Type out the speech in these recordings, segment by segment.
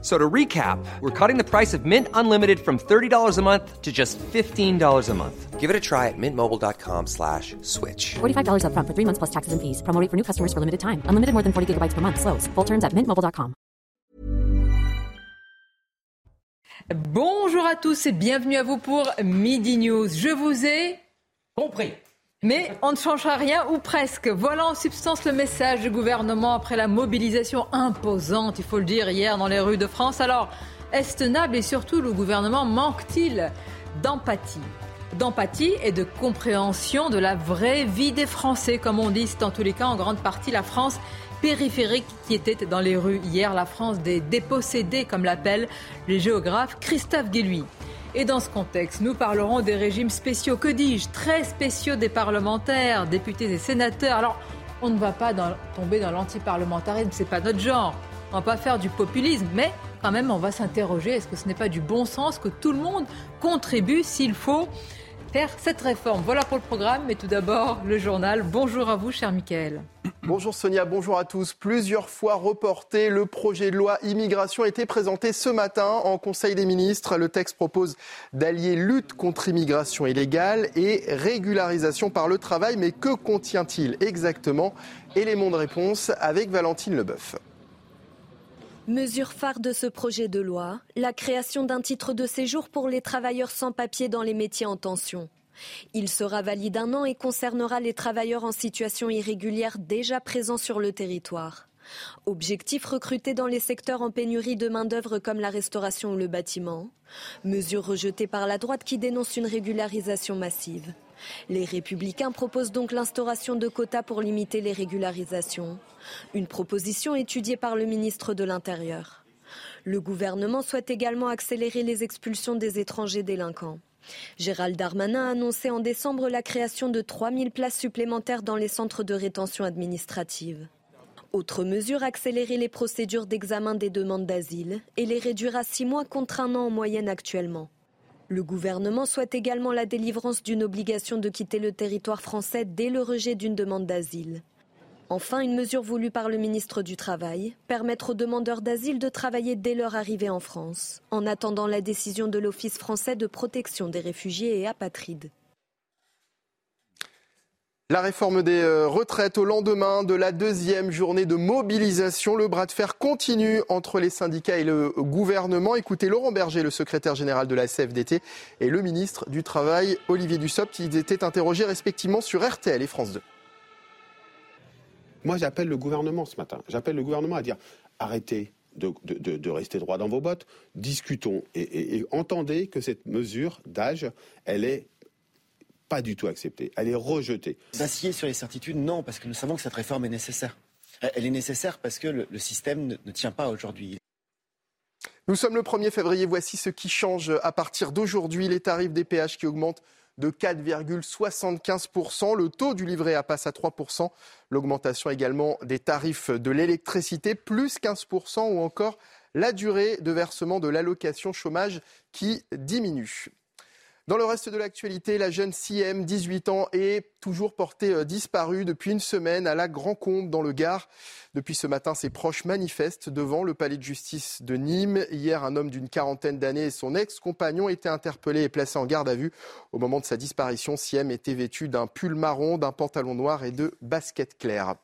So to recap, we're cutting the price of Mint Unlimited from $30 a month to just $15 a month. Give it a try at mintmobile.com slash switch. $45 upfront for three months plus taxes and fees. Promo rate for new customers for limited time. Unlimited more than 40 gigabytes per month. Slows. Full terms at mintmobile.com. Bonjour à tous et bienvenue à vous pour Midi News. Je vous ai compris. Mais on ne changera rien ou presque. Voilà en substance le message du gouvernement après la mobilisation imposante, il faut le dire, hier dans les rues de France. Alors, est-ce tenable et surtout le gouvernement manque-t-il d'empathie? D'empathie et de compréhension de la vraie vie des Français, comme on dit, c'est en tous les cas en grande partie la France périphérique qui était dans les rues hier, la France des dépossédés, comme l'appelle le géographe Christophe Guilluy. Et dans ce contexte, nous parlerons des régimes spéciaux, que dis-je, très spéciaux des parlementaires, députés et sénateurs. Alors, on ne va pas tomber dans l'antiparlementarisme, c'est pas notre genre. On va pas faire du populisme, mais quand même, on va s'interroger est-ce que ce n'est pas du bon sens que tout le monde contribue s'il faut cette réforme. Voilà pour le programme, mais tout d'abord le journal. Bonjour à vous, cher Michael. Bonjour Sonia, bonjour à tous. Plusieurs fois reporté, le projet de loi immigration a été présenté ce matin en Conseil des ministres. Le texte propose d'allier lutte contre immigration illégale et régularisation par le travail. Mais que contient-il exactement? Élément de réponse avec Valentine Leboeuf. Mesure phare de ce projet de loi, la création d'un titre de séjour pour les travailleurs sans papier dans les métiers en tension. Il sera valide un an et concernera les travailleurs en situation irrégulière déjà présents sur le territoire. Objectif recruter dans les secteurs en pénurie de main-d'œuvre comme la restauration ou le bâtiment. Mesure rejetée par la droite qui dénonce une régularisation massive. Les républicains proposent donc l'instauration de quotas pour limiter les régularisations. Une proposition étudiée par le ministre de l'Intérieur. Le gouvernement souhaite également accélérer les expulsions des étrangers délinquants. Gérald Darmanin a annoncé en décembre la création de 3000 places supplémentaires dans les centres de rétention administrative. Autre mesure, accélérer les procédures d'examen des demandes d'asile et les réduire à six mois contre un an en moyenne actuellement. Le gouvernement souhaite également la délivrance d'une obligation de quitter le territoire français dès le rejet d'une demande d'asile. Enfin, une mesure voulue par le ministre du Travail, permettre aux demandeurs d'asile de travailler dès leur arrivée en France, en attendant la décision de l'Office français de protection des réfugiés et apatrides. La réforme des euh, retraites au lendemain de la deuxième journée de mobilisation. Le bras de fer continue entre les syndicats et le gouvernement. Écoutez Laurent Berger, le secrétaire général de la CFDT, et le ministre du Travail, Olivier Dussopt, qui étaient interrogés respectivement sur RTL et France 2. Moi, j'appelle le gouvernement ce matin. J'appelle le gouvernement à dire arrêtez de, rester droit dans vos bottes, discutons et entendez que cette mesure d'âge, elle est pas du tout acceptée. Elle est rejetée. S'assier sur les certitudes, non, parce que nous savons que cette réforme est nécessaire. Elle est nécessaire parce que le, système ne, ne tient pas aujourd'hui. Nous sommes le 1er février. Voici ce qui change à partir d'aujourd'hui. Les tarifs des péages qui augmentent de 4,75%. Le taux du livret A passe à 3%. L'augmentation également des tarifs de l'électricité, plus 15%, ou encore la durée de versement de l'allocation chômage qui diminue. Dans le reste de l'actualité, la jeune CM, 18 ans, est toujours portée euh, disparue depuis une semaine à la Grand Combe dans le Gard. Depuis ce matin, ses proches manifestent devant le palais de justice de Nîmes. Hier, un homme d'une quarantaine d'années et son ex-compagnon étaient interpellés et placés en garde à vue. Au moment de sa disparition, Siem était vêtu d'un pull marron, d'un pantalon noir et de baskets claires.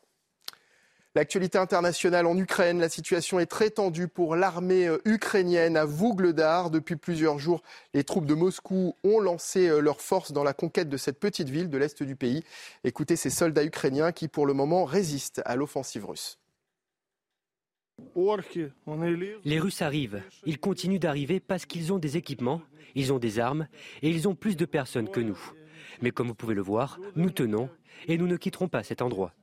L'actualité internationale en Ukraine, la situation est très tendue pour l'armée euh, ukrainienne à Vougledar. Depuis plusieurs jours, les troupes de Moscou ont lancé euh, leurs forces dans la conquête de cette petite ville de l'est du pays. Écoutez ces soldats ukrainiens qui, pour le moment, résistent à l'offensive russe. Les Russes arrivent. Ils continuent d'arriver parce qu'ils ont des équipements, ils ont des armes et ils ont plus de personnes que nous. Mais comme vous pouvez le voir, nous tenons et nous ne quitterons pas cet endroit.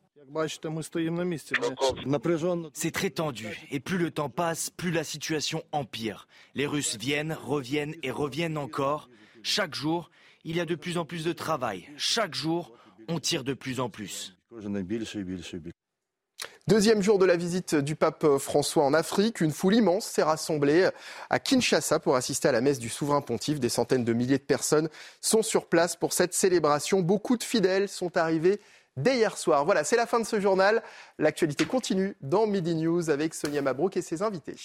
C'est très tendu et plus le temps passe, plus la situation empire. Les Russes viennent, reviennent et reviennent encore. Chaque jour, il y a de plus en plus de travail. Chaque jour, on tire de plus en plus. Deuxième jour de la visite du pape François en Afrique. Une foule immense s'est rassemblée à Kinshasa pour assister à la messe du souverain pontife. Des centaines de milliers de personnes sont sur place pour cette célébration. Beaucoup de fidèles sont arrivés dès hier soir. Voilà, c'est la fin de ce journal. L'actualité continue dans Midi News avec Sonia Mabrouk et ses invités.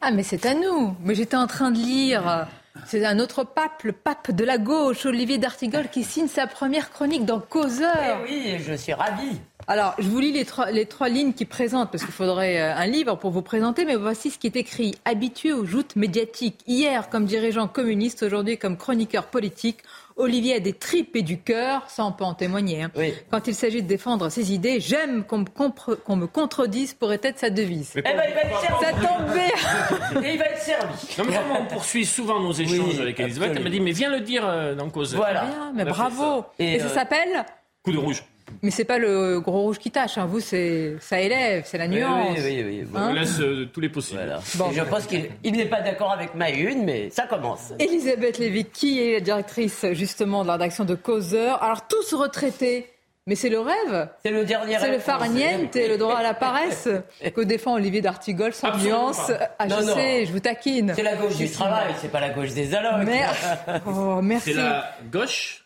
Ah, mais c'est à nous. Mais j'étais en train de lire. C'est un autre pape, le pape de la gauche, Olivier d'Artigol, qui signe sa première chronique dans Causeur. Eh oui, je suis ravi. Alors, je vous lis les trois, les trois lignes qui présentent, parce qu'il faudrait euh, un livre pour vous présenter, mais voici ce qui est écrit. Habitué aux joutes médiatiques, hier comme dirigeant communiste, aujourd'hui comme chroniqueur politique, Olivier a des tripes et du cœur, ça on peut en témoigner. Hein. Quand il s'agit de défendre ses idées, j'aime qu'on me, contredise, pourrait être sa devise. Eh ben, il va être servi. Ça tombe bien. Et il va être servi. Non, mais comme on poursuit souvent nos échanges Oui, avec Elisabeth, elle m'a dit Mais viens le dire euh, dans Cause. Voilà. Bien, mais bravo. ça. Et, Et, ça euh, s'appelle? Coup de rouge. Mais c'est pas le gros rouge qui tâche. Hein. Vous, c'est ça élève, c'est la Oui, nuance. oui, oui, oui. On Hein laisse euh, tous les possibles. Voilà. Bon. Je pense qu'il il n'est pas d'accord avec ma une, mais ça commence. Elisabeth Lévy, qui est la directrice justement de la rédaction de Causeur. Alors tous retraités, mais c'est le rêve. C'est le dernier C'est le rêve farniente et le droit à la paresse que défend Olivier d'Artigol sans Absolument nuance. Ah, je Non, non. sais, je vous taquine. C'est la gauche du travail, c'est pas la gauche des allocs. Mais... Oh, merci. C'est la gauche.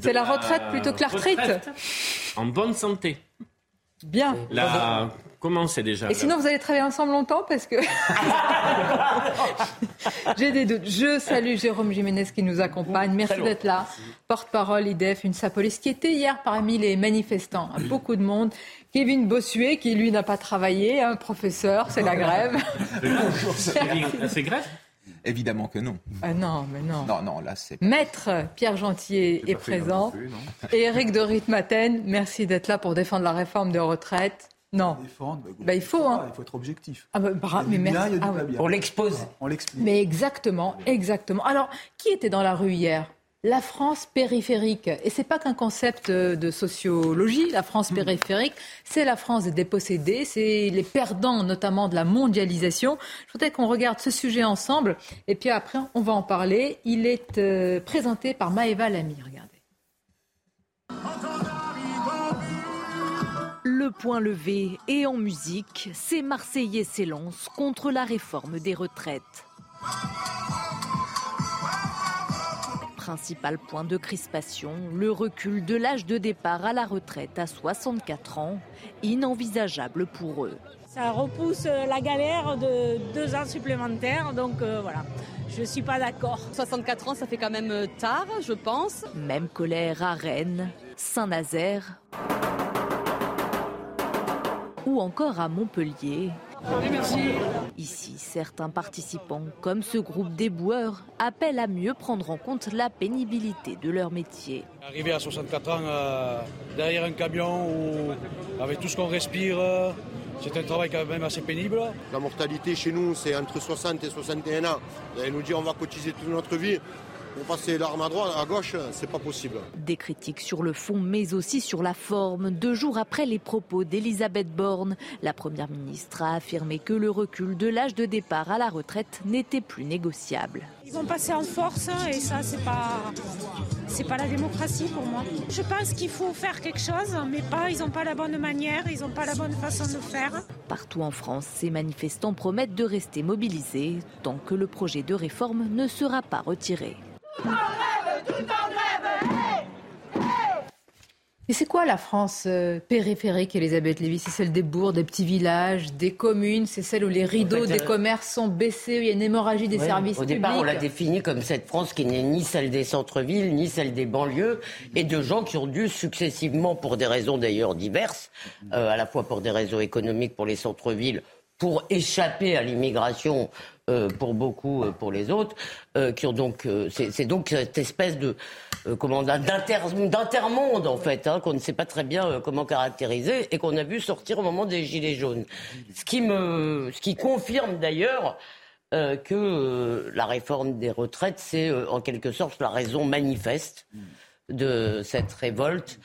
C'est la retraite plutôt que la retraite. En bonne santé. Bien. La... Comment c'est déjà Et là sinon, vous allez travailler ensemble longtemps parce que j'ai des doutes. Je salue Jérôme Jiménez qui nous accompagne. Merci d'être là. Porte-parole IDEF, une sapolice qui était hier parmi les manifestants. Beaucoup de monde. Kevin Bossuet qui lui n'a pas travaillé, un professeur, c'est la grève. C'est grève? Évidemment que non. Ah non, mais non. Non, non, là, c'est. Maître Pierre Gentil est présent. Et Eric de Ritmaten, merci d'être là pour défendre la réforme des retraites. Non. Défendre, bah, Bah, il faut, hein. Il faut être objectif. Ah bah, mais bien, merci. Ah ouais. On l'expose. On l'explique. Mais exactement, exactement. Alors, qui était dans la rue hier? La France périphérique. Et c'est pas qu'un concept euh, de sociologie, la France périphérique, c'est la France des dépossédés, c'est les perdants notamment de la mondialisation. Je voudrais qu'on regarde ce sujet ensemble et puis après on va en parler. Il est euh, présenté par Maëva Lamy, regardez. Le point levé et en musique, ces Marseillais s'élancent contre la réforme des retraites. Principal point de crispation, le recul de l'âge de départ à la retraite à 64 ans, inenvisageable pour eux. Ça repousse la galère de deux ans supplémentaires, donc euh, voilà, je ne suis pas d'accord. 64 ans, ça fait quand même euh, tard, je pense. Même colère à Rennes, Saint-Nazaire ou encore à Montpellier. Ici, certains participants, comme ce groupe des boueurs, appellent à mieux prendre en compte la pénibilité de leur métier. Arriver à 64 ans euh, derrière un camion ou avec tout ce qu'on respire, euh, c'est un travail quand même assez pénible. La mortalité chez nous, c'est entre 60 et 61 ans. Et nous dire on va cotiser toute notre vie pour passer l'arme à droite, à gauche, c'est pas possible. Des critiques sur le fond, mais aussi sur la forme. Deux jours après les propos d'Elisabeth Borne, la Première ministre a affirmé que le recul de l'âge de départ à la retraite n'était plus négociable. Ils vont passer en force hein, et ça, c'est pas, c'est pas la démocratie pour moi. Je pense qu'il faut faire quelque chose, mais pas, ils n'ont pas la bonne manière, ils n'ont pas la bonne façon de faire. Partout en France, ces manifestants promettent de rester mobilisés tant que le projet de réforme ne sera pas retiré. Et c'est quoi la France euh, périphérique, Elisabeth Lévy? C'est celle des bourgs, des petits villages, des communes C'est celle où les rideaux En fait, des euh, commerces sont baissés, où il y a une hémorragie des Ouais, services Au publics départ, on l'a définie comme cette France qui n'est ni celle des centres-villes, ni celle des banlieues, et de gens qui ont dû successivement, pour des raisons d'ailleurs diverses, euh, à la fois pour des raisons économiques pour les centres-villes, pour échapper à l'immigration pour beaucoup, euh, pour les autres, euh, qui ont donc, euh, c'est donc cette espèce de euh, comment d'inter- d'intermonde en fait, hein, qu'on ne sait pas très bien euh, comment caractériser et qu'on a vu sortir au moment des gilets jaunes. Ce qui me, ce qui confirme d'ailleurs euh, que euh, la réforme des retraites, c'est euh, en quelque sorte la raison manifeste de cette révolte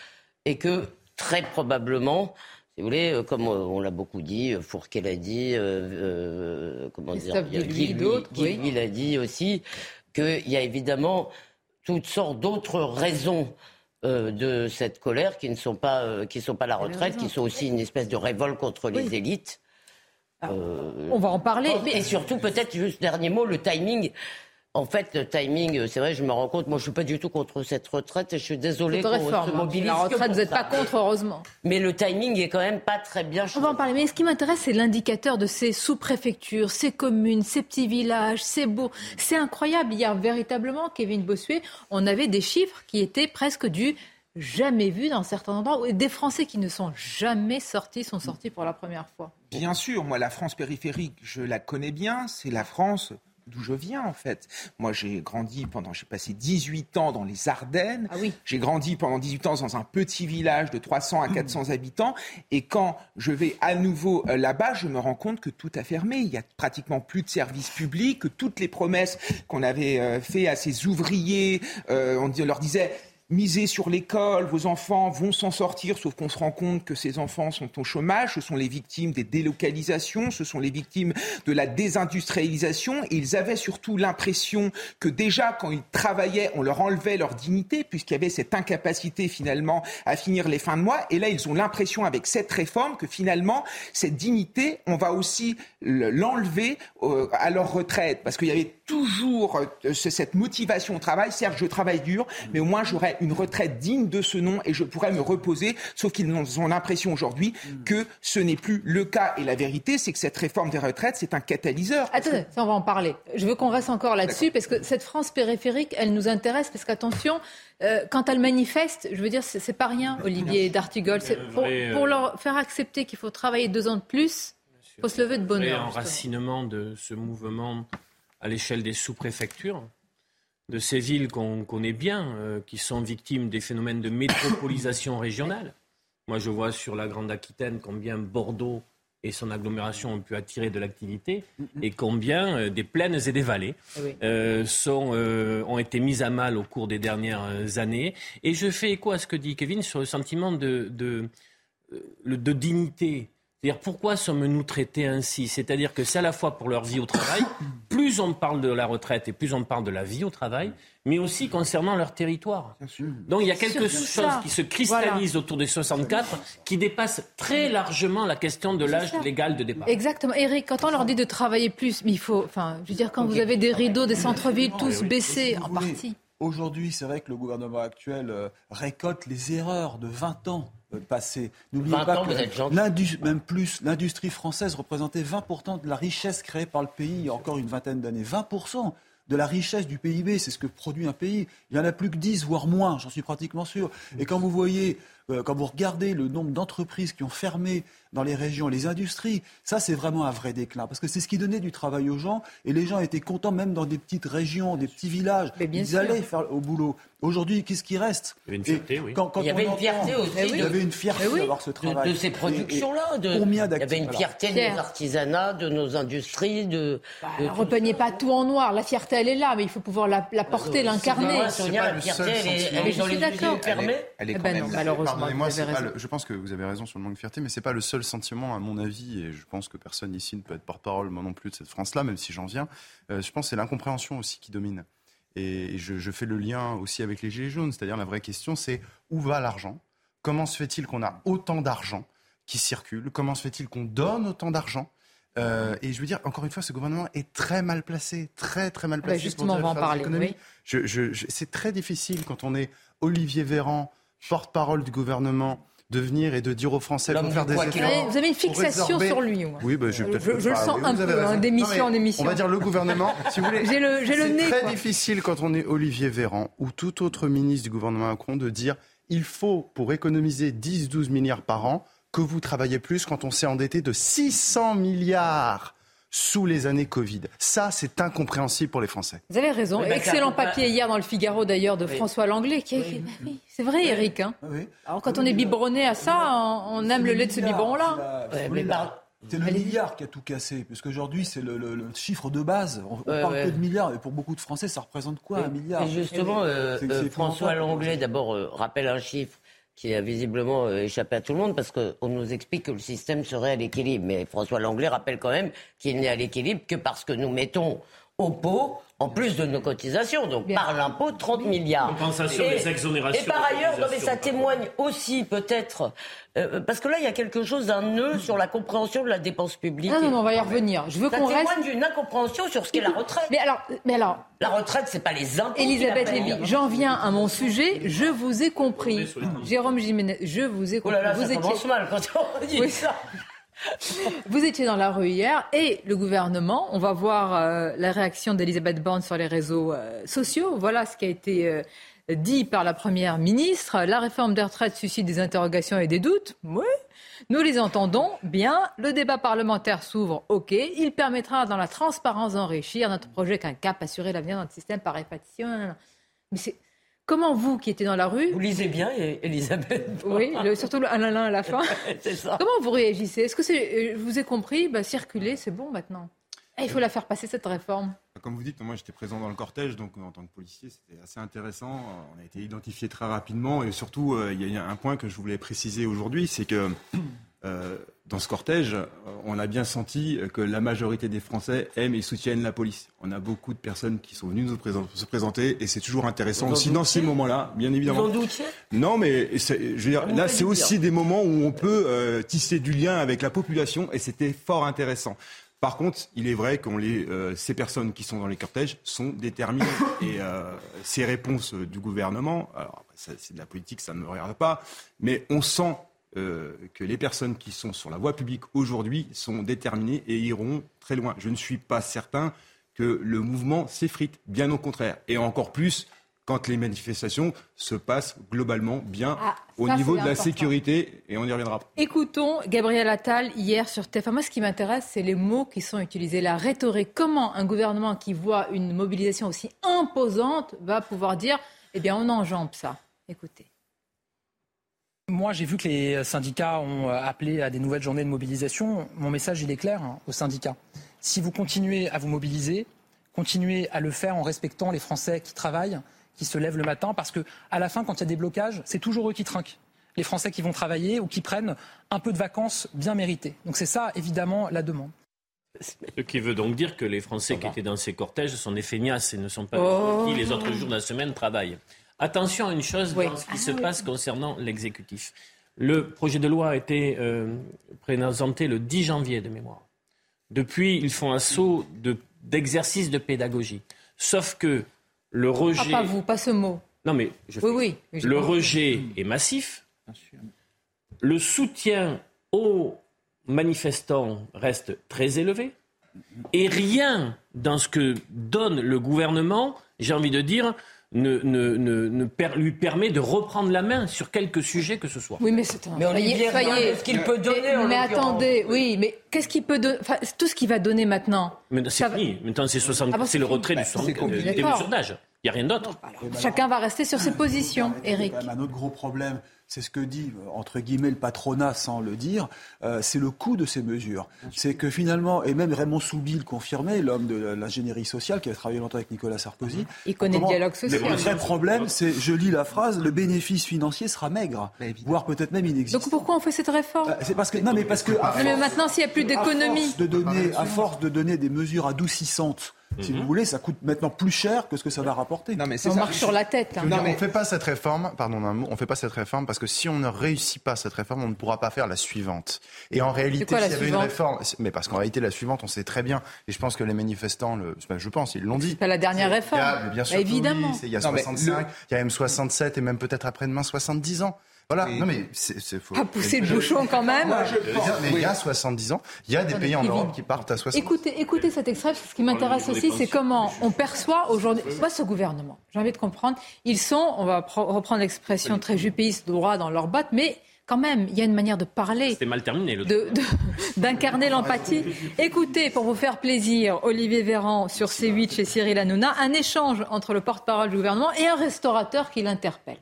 et que très probablement, si vous voulez, euh, comme euh, on l'a beaucoup dit, euh, Fourquet l'a dit, euh, comment dire, Christophe il y a Guilluy, Guilluy- d'autres, oui. L'a dit aussi, qu'il y a évidemment toutes sortes d'autres raisons euh, de cette colère, qui ne sont pas, euh, qui sont pas la retraite, qui sont aussi une espèce de révolte contre les élites. Euh, On va en parler. Et surtout, peut-être, juste dernier mot, le timing. En fait, le timing, euh, c'est vrai, je me rends compte, moi je suis pas du tout contre cette retraite et je suis désolée qu'on se hein. mobilise. La retraite, vous n'êtes pas contre, heureusement. Mais le timing est quand même pas très bien On va en parler. Mais ce qui m'intéresse, c'est l'indicateur de ces sous-préfectures, ces communes, ces petits villages, ces bourgs. C'est incroyable. Hier, véritablement, Kevin Bossuet, on avait des chiffres qui étaient presque du jamais vu dans certains endroits. Des Français qui ne sont jamais sortis sont sortis pour la première fois. Bien sûr, moi, la France périphérique, je la connais bien. C'est la France d'où je viens, en fait. Moi, j'ai grandi pendant, j'ai passé 18 ans dans les Ardennes. Ah oui. J'ai grandi pendant 18 ans dans un petit village de 300 à 400 habitants. Et quand je vais à nouveau euh, là-bas, je me rends compte que tout a fermé. Il y a pratiquement plus de services publics, que toutes les promesses qu'on avait euh, fait à ces ouvriers, euh, on leur disait misez sur l'école, vos enfants vont s'en sortir, sauf qu'on se rend compte que ces enfants sont au chômage, ce sont les victimes des délocalisations, ce sont les victimes de la désindustrialisation, et ils avaient surtout l'impression que déjà quand ils travaillaient, on leur enlevait leur dignité, puisqu'il y avait cette incapacité finalement à finir les fins de mois, et là ils ont l'impression avec cette réforme que finalement cette dignité, on va aussi le- l'enlever euh, à leur retraite, parce qu'il y avait toujours euh, ce- cette motivation au travail. Certes, je travaille dur, mais au moins j'aurai une retraite digne de ce nom et je pourrai me reposer. Sauf qu'ils ont l'impression aujourd'hui que ce n'est plus le cas. Et la vérité, c'est que cette réforme des retraites, c'est un catalyseur. Attendez, ça, on va en parler. Je veux qu'on reste encore là-dessus parce que cette France périphérique, elle nous intéresse parce qu'attention, euh, quand elle manifeste, je veux dire, c'est pas rien, Olivier D'Artigol. C'est pour, vrai, euh, pour leur faire accepter qu'il faut travailler deux ans de plus, il faut se lever de bonne heure. justement. enracinement de ce mouvement à l'échelle des sous-préfectures, de ces villes qu'on connaît bien, euh, qui sont victimes des phénomènes de métropolisation régionale. Moi, je vois sur la Grande Aquitaine combien Bordeaux et son agglomération ont pu attirer de l'activité et combien euh, des plaines et des vallées oui. euh, sont, euh, ont été mises à mal au cours des dernières années. Et je fais écho à ce que dit Kevin sur le sentiment de, de, le- de dignité. C'est-à-dire pourquoi sommes-nous traités ainsi? C'est-à-dire que c'est à la fois pour leur vie au travail, plus on parle de la retraite et plus on parle de la vie au travail, mais aussi concernant leur territoire. Donc il y a quelque chose qui se cristallise autour des 64 qui dépasse très largement la question de l'âge légal de départ. Exactement. Eric, quand on leur dit de travailler plus, mais il faut, enfin, je veux dire, quand vous avez des rideaux des centres-villes tous baissés en partie. Aujourd'hui, c'est vrai que le gouvernement actuel euh, récolte les erreurs de 20 ans euh, passés. N'oubliez 20 pas que vous êtes gentil. l'indu- même plus, l'industrie française représentait 20% de la richesse créée par le pays il y a encore une vingtaine d'années. 20% de la richesse du PIB, c'est ce que produit un pays. Il n'y en a plus que 10, voire moins, j'en suis pratiquement sûr. Et quand vous voyez, euh, quand vous regardez le nombre d'entreprises qui ont fermé dans les régions, les industries, ça c'est vraiment un vrai déclin. Parce que c'est ce qui donnait du travail aux gens. Et les gens étaient contents même dans des petites régions, des petits villages. bien Ils sûr. allaient faire au boulot. Aujourd'hui, qu'est-ce qui reste? Il y avait une fierté, oui. quand- quand Il y on avait une entend- fierté aussi Il y de- avait une fierté Eh oui, d'avoir ce de- travail. De, ces productions-là. de- Combien Il y avait une voilà. fierté de Pierre. nos artisanats, de nos industries, de. de Alors, repeignez pas tout en noir. La fierté, elle est là, mais il faut pouvoir la, la porter, l'incarner. la fierté, elle est- dans les Je suis d'accord. Elle est Eh quand ben même non, là. malheureusement, Pardonnez-moi, vous avez c'est pas raison. le- je pense que vous avez raison sur le manque de fierté, mais c'est pas le seul sentiment, à mon avis, et je pense que personne ici ne peut être porte-parole, moi non plus, de cette France-là, même si j'en viens. Euh, je pense que c'est l'incompréhension aussi qui domine. Et je, je fais le lien aussi avec les Gilets jaunes, c'est-à-dire la vraie question, c'est où va l'argent? Comment se fait-il qu'on a autant d'argent qui circule? Comment se fait-il qu'on donne autant d'argent? Euh, et je veux dire, encore une fois, ce gouvernement est très mal placé, très très mal bah, placé. justement, pour on va en parler, économies. oui. Je- je- je- c'est très difficile quand on est Olivier Véran, porte-parole du gouvernement, de venir et de dire aux Français faut faire des efforts. Vous avez- une fixation sur lui, moi. Oui, bah, je, le sens un peu, hein, d'émission en émission. On va dire le gouvernement, si vous voulez. J'ai le- j'ai le nez, C'est très quoi. difficile quand on est Olivier Véran ou tout autre ministre du gouvernement Macron de dire il faut, pour économiser 10-12 milliards par an, que vous travaillez plus quand on s'est endetté de 600 milliards sous les années Covid. Ça, c'est incompréhensible pour les Français. Vous avez raison. Oui, Excellent papier hier dans le Figaro d'ailleurs de François Langlais. Qui est- bah oui, c'est vrai, Eric. hein. Oui. Alors quand on est biberonné à ça, on, aime le lait de ce biberon-là. C'est le milliard. C'est le milliard qui a tout cassé, parce qu'aujourd'hui, c'est le, le- le chiffre de base. On, parle ouais. que de milliards, et pour beaucoup de Français, ça représente quoi, un milliard? Et justement, euh, euh, François. Langlais, d'abord, euh, rappelle un chiffre qui a visiblement euh, échappé à tout le monde parce qu'on nous explique que le système serait à l'équilibre. Mais François Langlais rappelle quand même qu'il n'est à l'équilibre que parce que nous mettons au pot en plus de nos cotisations. Donc par l'impôt, 30 milliards. Compensation des exonérations Et par ailleurs, non, mais cotisations, ça témoigne aussi peut-être, euh, parce que là, il y a quelque chose d'un nœud sur la compréhension de la dépense publique. Non, non, on va y revenir. Je veux ça qu'on témoigne reste. d'une incompréhension sur ce qu'est la retraite. Mais alors, mais alors, La retraite, c'est pas les impôts. Elisabeth. Lévy, j'en viens à mon sujet. Je vous ai compris. Jérôme Jiménez, je vous ai Oh compris. là là, vous ça commence mal quand on dit Oui. ça. Vous étiez dans la rue hier et le gouvernement, on va voir euh, la réaction d'Elisabeth Borne sur les réseaux euh, sociaux. Voilà ce qui a été euh, dit par la Première ministre. La réforme des retraites suscite des interrogations et des doutes. Oui. Nous les entendons bien. Le débat parlementaire s'ouvre. OK. Il permettra dans la transparence d'enrichir notre projet qu'un cap assurer l'avenir de notre système par répartition. Mais c'est comment vous qui étiez dans la rue Vous lisez bien, Elisabeth. Oui, le- surtout le 1 à la fin. c'est ça. Comment vous réagissez Est-ce que c'est, euh, je vous ai compris, bah, circuler, c'est bon maintenant Eh, Il faut la faire passer cette réforme. Comme vous dites, moi j'étais présent dans le cortège, donc en tant que policier c'était assez intéressant. On a été identifié très rapidement et surtout euh, il y a un point que je voulais préciser aujourd'hui, c'est que euh, dans ce cortège, euh, on a bien senti que la majorité des Français aiment et soutiennent la police. On a beaucoup de personnes qui sont venues nous présent- se présenter et c'est toujours intéressant aussi dans ces moments-là, bien évidemment. Vous en doutiez? Non, mais c'est- je veux dire, Vous là, c'est aussi des moments où on peut euh, tisser du lien avec la population et c'était fort intéressant. Par contre, il est vrai que ces personnes qui sont dans les cortèges sont déterminées et euh, ces réponses euh, du gouvernement, alors c'est de la politique, ça ne me regarde pas, mais on sent euh, que les personnes qui sont sur la voie publique aujourd'hui sont déterminées et iront très loin. Je ne suis pas certain que le mouvement s'effrite, bien au contraire, et encore plus quand les manifestations se passent globalement bien Ah, au ça, niveau de la sécurité, et on y reviendra. Écoutons Gabriel Attal hier sur TF1. Moi, ce qui m'intéresse, c'est les mots qui sont utilisés, la rhétorique. Comment un gouvernement qui voit une mobilisation aussi imposante va pouvoir dire, eh bien, on enjambe ça? Écoutez. Moi, j'ai vu que les syndicats ont euh, appelé à des nouvelles journées de mobilisation. Mon message, il est clair hein, aux syndicats. Si vous continuez à vous mobiliser, continuez à le faire en respectant les Français qui travaillent, qui se lèvent le matin, parce que à la fin, quand il y a des blocages, c'est toujours eux qui trinquent. Les Français qui vont travailler ou qui prennent un peu de vacances bien méritées. Donc c'est ça, évidemment, la demande. Ce qui veut donc dire que les Français qui étaient dans ces cortèges sont des feignasses et ne sont pas Oh. qui les autres jours de la semaine travaillent. Attention à une chose Oui. dans ce qui Ah se oui. passe concernant l'exécutif. Le projet de loi a été euh, présenté le 10 janvier de mémoire. Depuis, ils font un saut de- d'exercice de, pédagogie. Sauf que le Ah, rejet. pas vous, pas ce mot. Non, mais je Oui, oui. mais j'ai le rejet est massif. Le soutien aux manifestants reste très élevé. Et rien dans ce que donne le gouvernement, j'ai envie de dire, ne, ne- ne- ne per- lui permet de reprendre la main sur quelque sujet que ce soit. Oui, mais c'est un. Mais on soyez- de ce qu'il peut donner, Mais, en mais attendez, oui, mais qu'est-ce qu'il peut donner enfin, Tout ce qu'il va donner maintenant. Mais c'est fini. Maintenant, c'est 60 Ah bon, c'est le retrait Bah, du c'est 60 compliqué. des D'accord. mesures d'âge. Il n'y a rien d'autre. Chacun va rester sur ses positions, Eric. Il y a quand même un autre gros problème, c'est ce que dit, entre guillemets, le patronat sans le dire, euh, c'est le coût de ces mesures. C'est que finalement, et même Raymond Soubi le confirmait, l'homme de l'ingénierie sociale qui a travaillé longtemps avec Nicolas Sarkozy. Il connaît le dialogue social. Le vrai problème, c'est, je lis la phrase, le bénéfice financier sera maigre, voire peut-être même inexistant. Donc pourquoi on fait cette réforme C'est parce que non, mais parce que à maintenant, s'il n'y a plus à d'économie. force de donner, à force de donner des mesures adoucissantes, si Mhm. vous voulez, ça coûte maintenant plus cher que ce que ça va rapporter. Non, mais On ça. marche sur la tête. hein. Veux dire, On ne fait pas cette réforme, pardon un mot, on fait pas cette réforme parce que si on ne réussit pas cette réforme, on ne pourra pas faire la suivante. Et en réalité, s'il y avait une réforme, mais parce qu'en réalité la suivante, on sait très bien, et je pense que les manifestants, le, je pense, ils l'ont dit. pas la dernière réforme. il y a- mais bien sûr, Bah, évidemment. oui, il y a Non, mais 65, le- il y a même 67 et même peut-être après-demain 70 ans. Voilà, non mais c'est c'est faux. Pas pousser le bouchon quand même. Mais il y a 70 ans, il y a des pays en. Europe qui partent à 60. Écoutez, écoutez cet extrait, ce qui m'intéresse aussi, c'est comment on perçoit aujourd'hui, pas ce gouvernement, j'ai envie de comprendre, ils sont, on va reprendre l'expression très jupéiste, droit dans leurs bottes, mais quand même, il y a une manière de parler, C'était mal terminé. Le de- de- d'incarner l'empathie. Écoutez, pour vous faire plaisir, Olivier Véran sur C8 chez Cyril Hanouna, un échange entre le porte-parole du gouvernement et un restaurateur qui l'interpelle.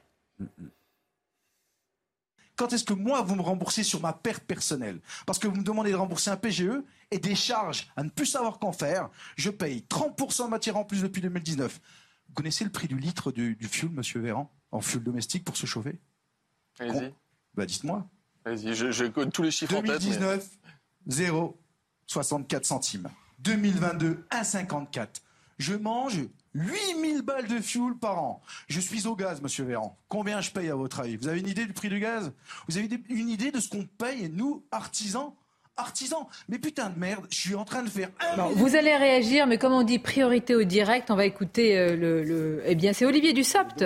Quand est-ce que moi, vous me remboursez sur ma perte personnelle? Parce que vous me demandez de rembourser un PGE et des charges à ne plus savoir qu'en faire. Je paye 30% de matière en plus depuis 2019. Vous connaissez le prix du litre du, du fuel, monsieur Véran, en fuel domestique pour se chauffer? Allez-y. Bah dites-moi. Allez-y, je, je connais tous les chiffres en tête. mais- 2019, 0,64 centimes. 2022, 1,54. Je mange 8000 balles de fuel par an. Je suis au gaz, monsieur Véran. Combien je paye à votre avis? Vous avez une idée du prix du gaz? Vous avez une idée de ce qu'on paye, nous, artisans? Artisans. Mais putain de merde, je suis en train de faire Vous allez réagir, mais comme on dit priorité au direct, on va écouter euh, le, Eh bien, c'est Olivier Dussopt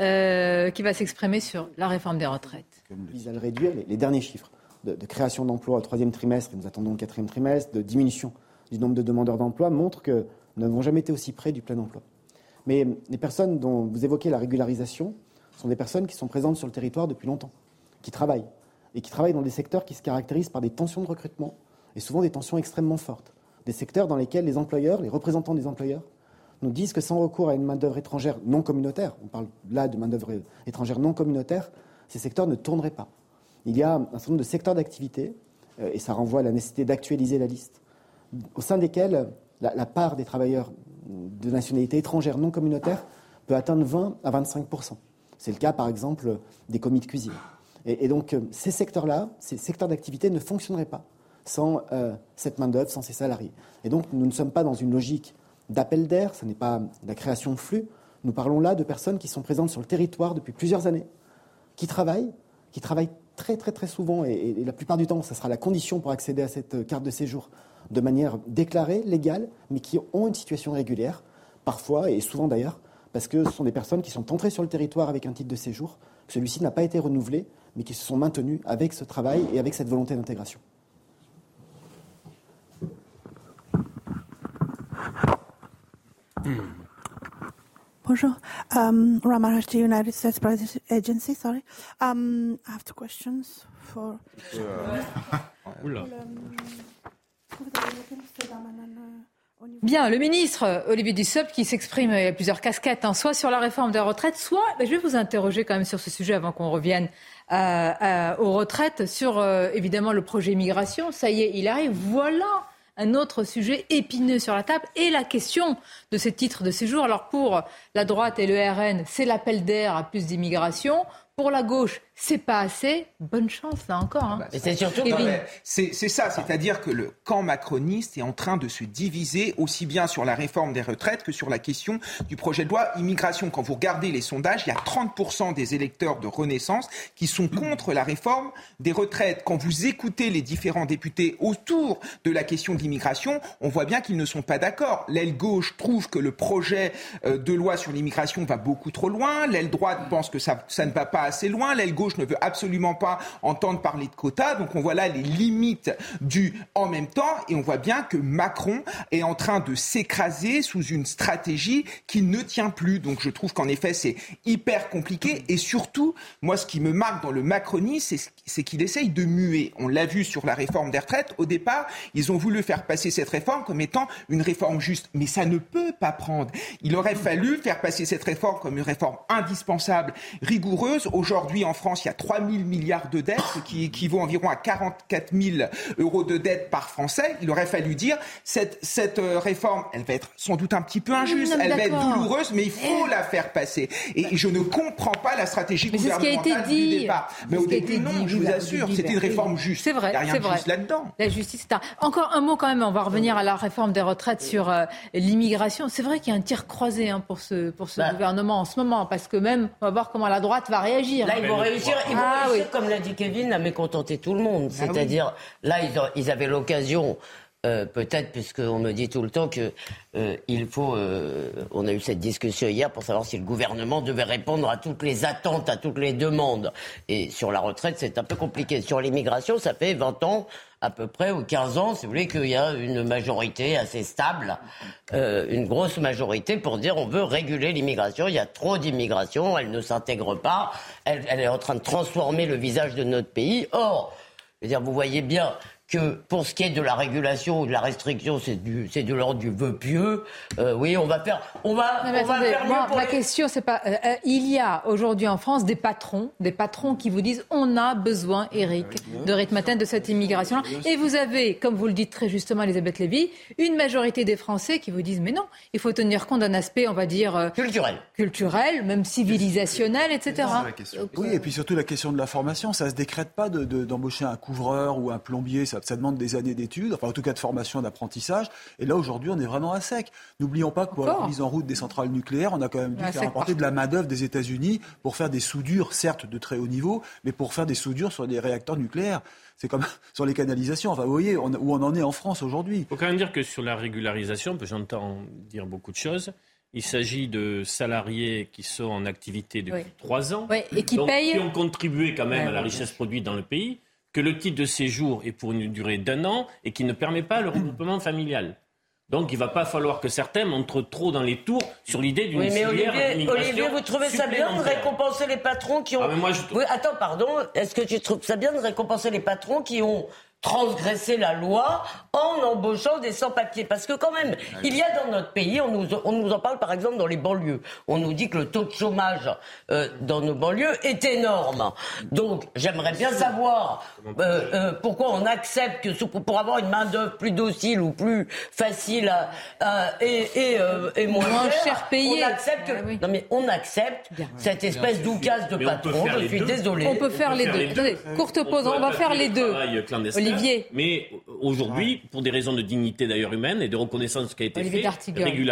euh, qui va s'exprimer sur la réforme des retraites. vise à le réduire, les, derniers chiffres de, création d'emplois au troisième trimestre, et nous attendons le quatrième trimestre, de diminution du nombre de demandeurs d'emploi, montrent que n'avons jamais été aussi près du plein emploi. Mais les personnes dont vous évoquez la régularisation sont des personnes qui sont présentes sur le territoire depuis longtemps, qui travaillent, et qui travaillent dans des secteurs qui se caractérisent par des tensions de recrutement, et souvent des tensions extrêmement fortes. Des secteurs dans lesquels les employeurs, les représentants des employeurs, nous disent que sans recours à une main-d'œuvre étrangère non communautaire, on parle là de main-d'œuvre étrangère non communautaire, ces secteurs ne tourneraient pas. Il y a un certain nombre de secteurs d'activité, euh, et ça renvoie à la nécessité d'actualiser la liste, au sein desquels la, part des travailleurs de nationalité étrangère non communautaire peut atteindre 20 à 25% C'est le cas, par exemple, des commis de cuisine. Et, donc, euh, ces secteurs-là, ces secteurs d'activité ne fonctionneraient pas sans euh, cette main-d'œuvre, sans ces salariés. Et donc, nous ne sommes pas dans une logique d'appel d'air, ce n'est pas la création de flux. Nous parlons là de personnes qui sont présentes sur le territoire depuis plusieurs années, qui travaillent, qui travaillent très très très souvent, et, la plupart du temps, ce sera la condition pour accéder à cette carte de séjour de manière déclarée, légale, mais qui ont une situation régulière, parfois et souvent d'ailleurs, parce que ce sont des personnes qui sont entrées sur le territoire avec un titre de séjour, que celui-ci n'a pas été renouvelé, mais qui se sont maintenus avec ce travail et avec cette volonté d'intégration. Bonjour, um, United States Press Agency. Sorry, um, I have two questions for. Oula. Bien, le ministre Olivier Dussopt qui s'exprime, il y a plusieurs casquettes, hein, soit sur la réforme des retraites, soit, je vais vous interroger quand même sur ce sujet avant qu'on revienne aux retraites, sur euh, évidemment le projet immigration. Ça y est, il arrive. Voilà un autre sujet épineux sur la table et la question de ces titres de séjour. Alors pour la droite et le RN, c'est l'appel d'air à plus d'immigration. Pour la gauche, c'est pas assez. Bonne chance, là encore. Hein. c'est surtout. C'est ça, c'est-à-dire que le camp macroniste est en train de se diviser aussi bien sur la réforme des retraites que sur la question du projet de loi immigration. Quand vous regardez les sondages, il y a 30% des électeurs de Renaissance qui sont contre la réforme des retraites. Quand vous écoutez les différents députés autour de la question de l'immigration, on voit bien qu'ils ne sont pas d'accord. L'aile gauche trouve que le projet euh, de loi sur l'immigration va beaucoup trop loin. L'aile droite pense que ça, ça ne va pas assez loin. L'aile gauche ne veut absolument pas entendre parler de quotas. Donc on voit là les limites du en même temps et on voit bien que Macron est en train de s'écraser sous une stratégie qui ne tient plus. Donc je trouve qu'en effet c'est hyper compliqué et surtout moi ce qui me marque dans le macronisme c'est qu'il essaye de muer. On l'a vu sur la réforme des retraites. Au départ ils ont voulu faire passer cette réforme comme étant une réforme juste, mais ça ne peut pas prendre. Il aurait fallu faire passer cette réforme comme une réforme indispensable, rigoureuse. Aujourd'hui en France il y a 3 000 milliards de dettes, ce qui équivaut environ à 44 000 euros de dettes par Français. Il aurait fallu dire cette, cette euh, réforme, elle va être sans doute un petit peu injuste, elle va être douloureuse, mais il faut la faire passer. Et je ne comprends pas la stratégie gouvernementale ce qui a été dit. du départ. Mais au début, non, je vous assure, c'était une réforme juste. C'est vrai, c'est vrai. là-dedans. La justice, c'est Encore un mot quand même, on va revenir à la réforme des retraites sur euh, l'immigration. C'est vrai qu'il y a un tir croisé hein, pour ce, pour ce bah. gouvernement en ce moment, parce que même, on va voir comment la droite va réagir. Là, ils vont réussir, ah, oui. comme l'a dit Kevin, à mécontenter tout le monde. Ah C'est-à-dire, là, ils, avaient l'occasion, euh, peut-être, puisqu'on me dit tout le temps que euh, il faut. Euh, on a eu cette discussion hier pour savoir si le gouvernement devait répondre à toutes les attentes, à toutes les demandes. Et sur la retraite, c'est un peu compliqué. Sur l'immigration, ça fait 20 ans à peu près, ou 15 ans, si vous voulez, qu'il y a une majorité assez stable, euh, une grosse majorité pour dire on veut réguler l'immigration. Il y a trop d'immigration, elle ne s'intègre pas, elle, elle, est en train de transformer le visage de notre pays. Or, je veux dire, vous voyez bien que pour ce qui est de la régulation ou de la restriction, c'est du, c'est de l'ordre du vœu pieux. Euh, oui, on va faire, on va, on va faire moi, Ma question, c'est pas, euh, euh, il y a aujourd'hui en France des patrons, des patrons qui vous disent, on a besoin, Eric, de rythme de cette immigration-là. Et vous avez, comme vous le dites très justement, Elisabeth Lévy, une majorité des Français qui vous disent, mais non, il faut tenir compte d'un aspect, on va dire culturel, culturel, même civilisationnel, etc. Oui, et puis surtout la question de la formation, ça se décrète pas de, d'embaucher un couvreur ou un plombier, ça ça, ça demande des années d'études, enfin en tout cas de formation, d'apprentissage. Et là, aujourd'hui, on est vraiment à sec. N'oublions pas que pour la mise en route des centrales nucléaires, on a quand même dû faire importer de la main-d'œuvre des États-Unis pour faire des soudures, certes de très haut niveau, mais pour faire des soudures sur des réacteurs nucléaires. C'est comme sur les canalisations. Enfin, vous voyez on- où on en est en France aujourd'hui. Il faut quand même dire que sur la régularisation, parce que j'entends dire beaucoup de choses, il s'agit de salariés qui sont en activité depuis trois ans, Oui, et qui donc payent- qui ont contribué quand même Ouais, à la richesse produite dans le pays, que le titre de séjour est pour une durée d'un an et qui ne permet pas le regroupement familial. Donc il ne va pas falloir que certains montrent trop dans les tours sur l'idée d'une Oui, mais filière Olivier, vous trouvez ça bien de récompenser les patrons qui ont. Ah, mais moi, je- Oui, attends, pardon. Est-ce que tu trouves ça bien de récompenser les patrons qui ont transgressé la loi en embauchant des sans-papiers Parce que quand même, il y a dans notre pays, on nous, on nous en parle par exemple dans les banlieues, on nous dit que le taux de chômage euh, dans nos banlieues est énorme. Donc j'aimerais bien savoir euh, euh, pourquoi on accepte que pour avoir une main-d'œuvre plus docile ou plus facile et, et, euh, et moins, Moins cher payé. on accepte que- non mais on accepte cette espèce d'oucase de Mais on patron. Je suis deux. désolé. On peut faire les deux. Courte pause, on va faire les deux. Travail Olivier. Mais aujourd'hui, pour des raisons de dignité d'ailleurs humaine et de reconnaissance de ce qui a été Olivier fait.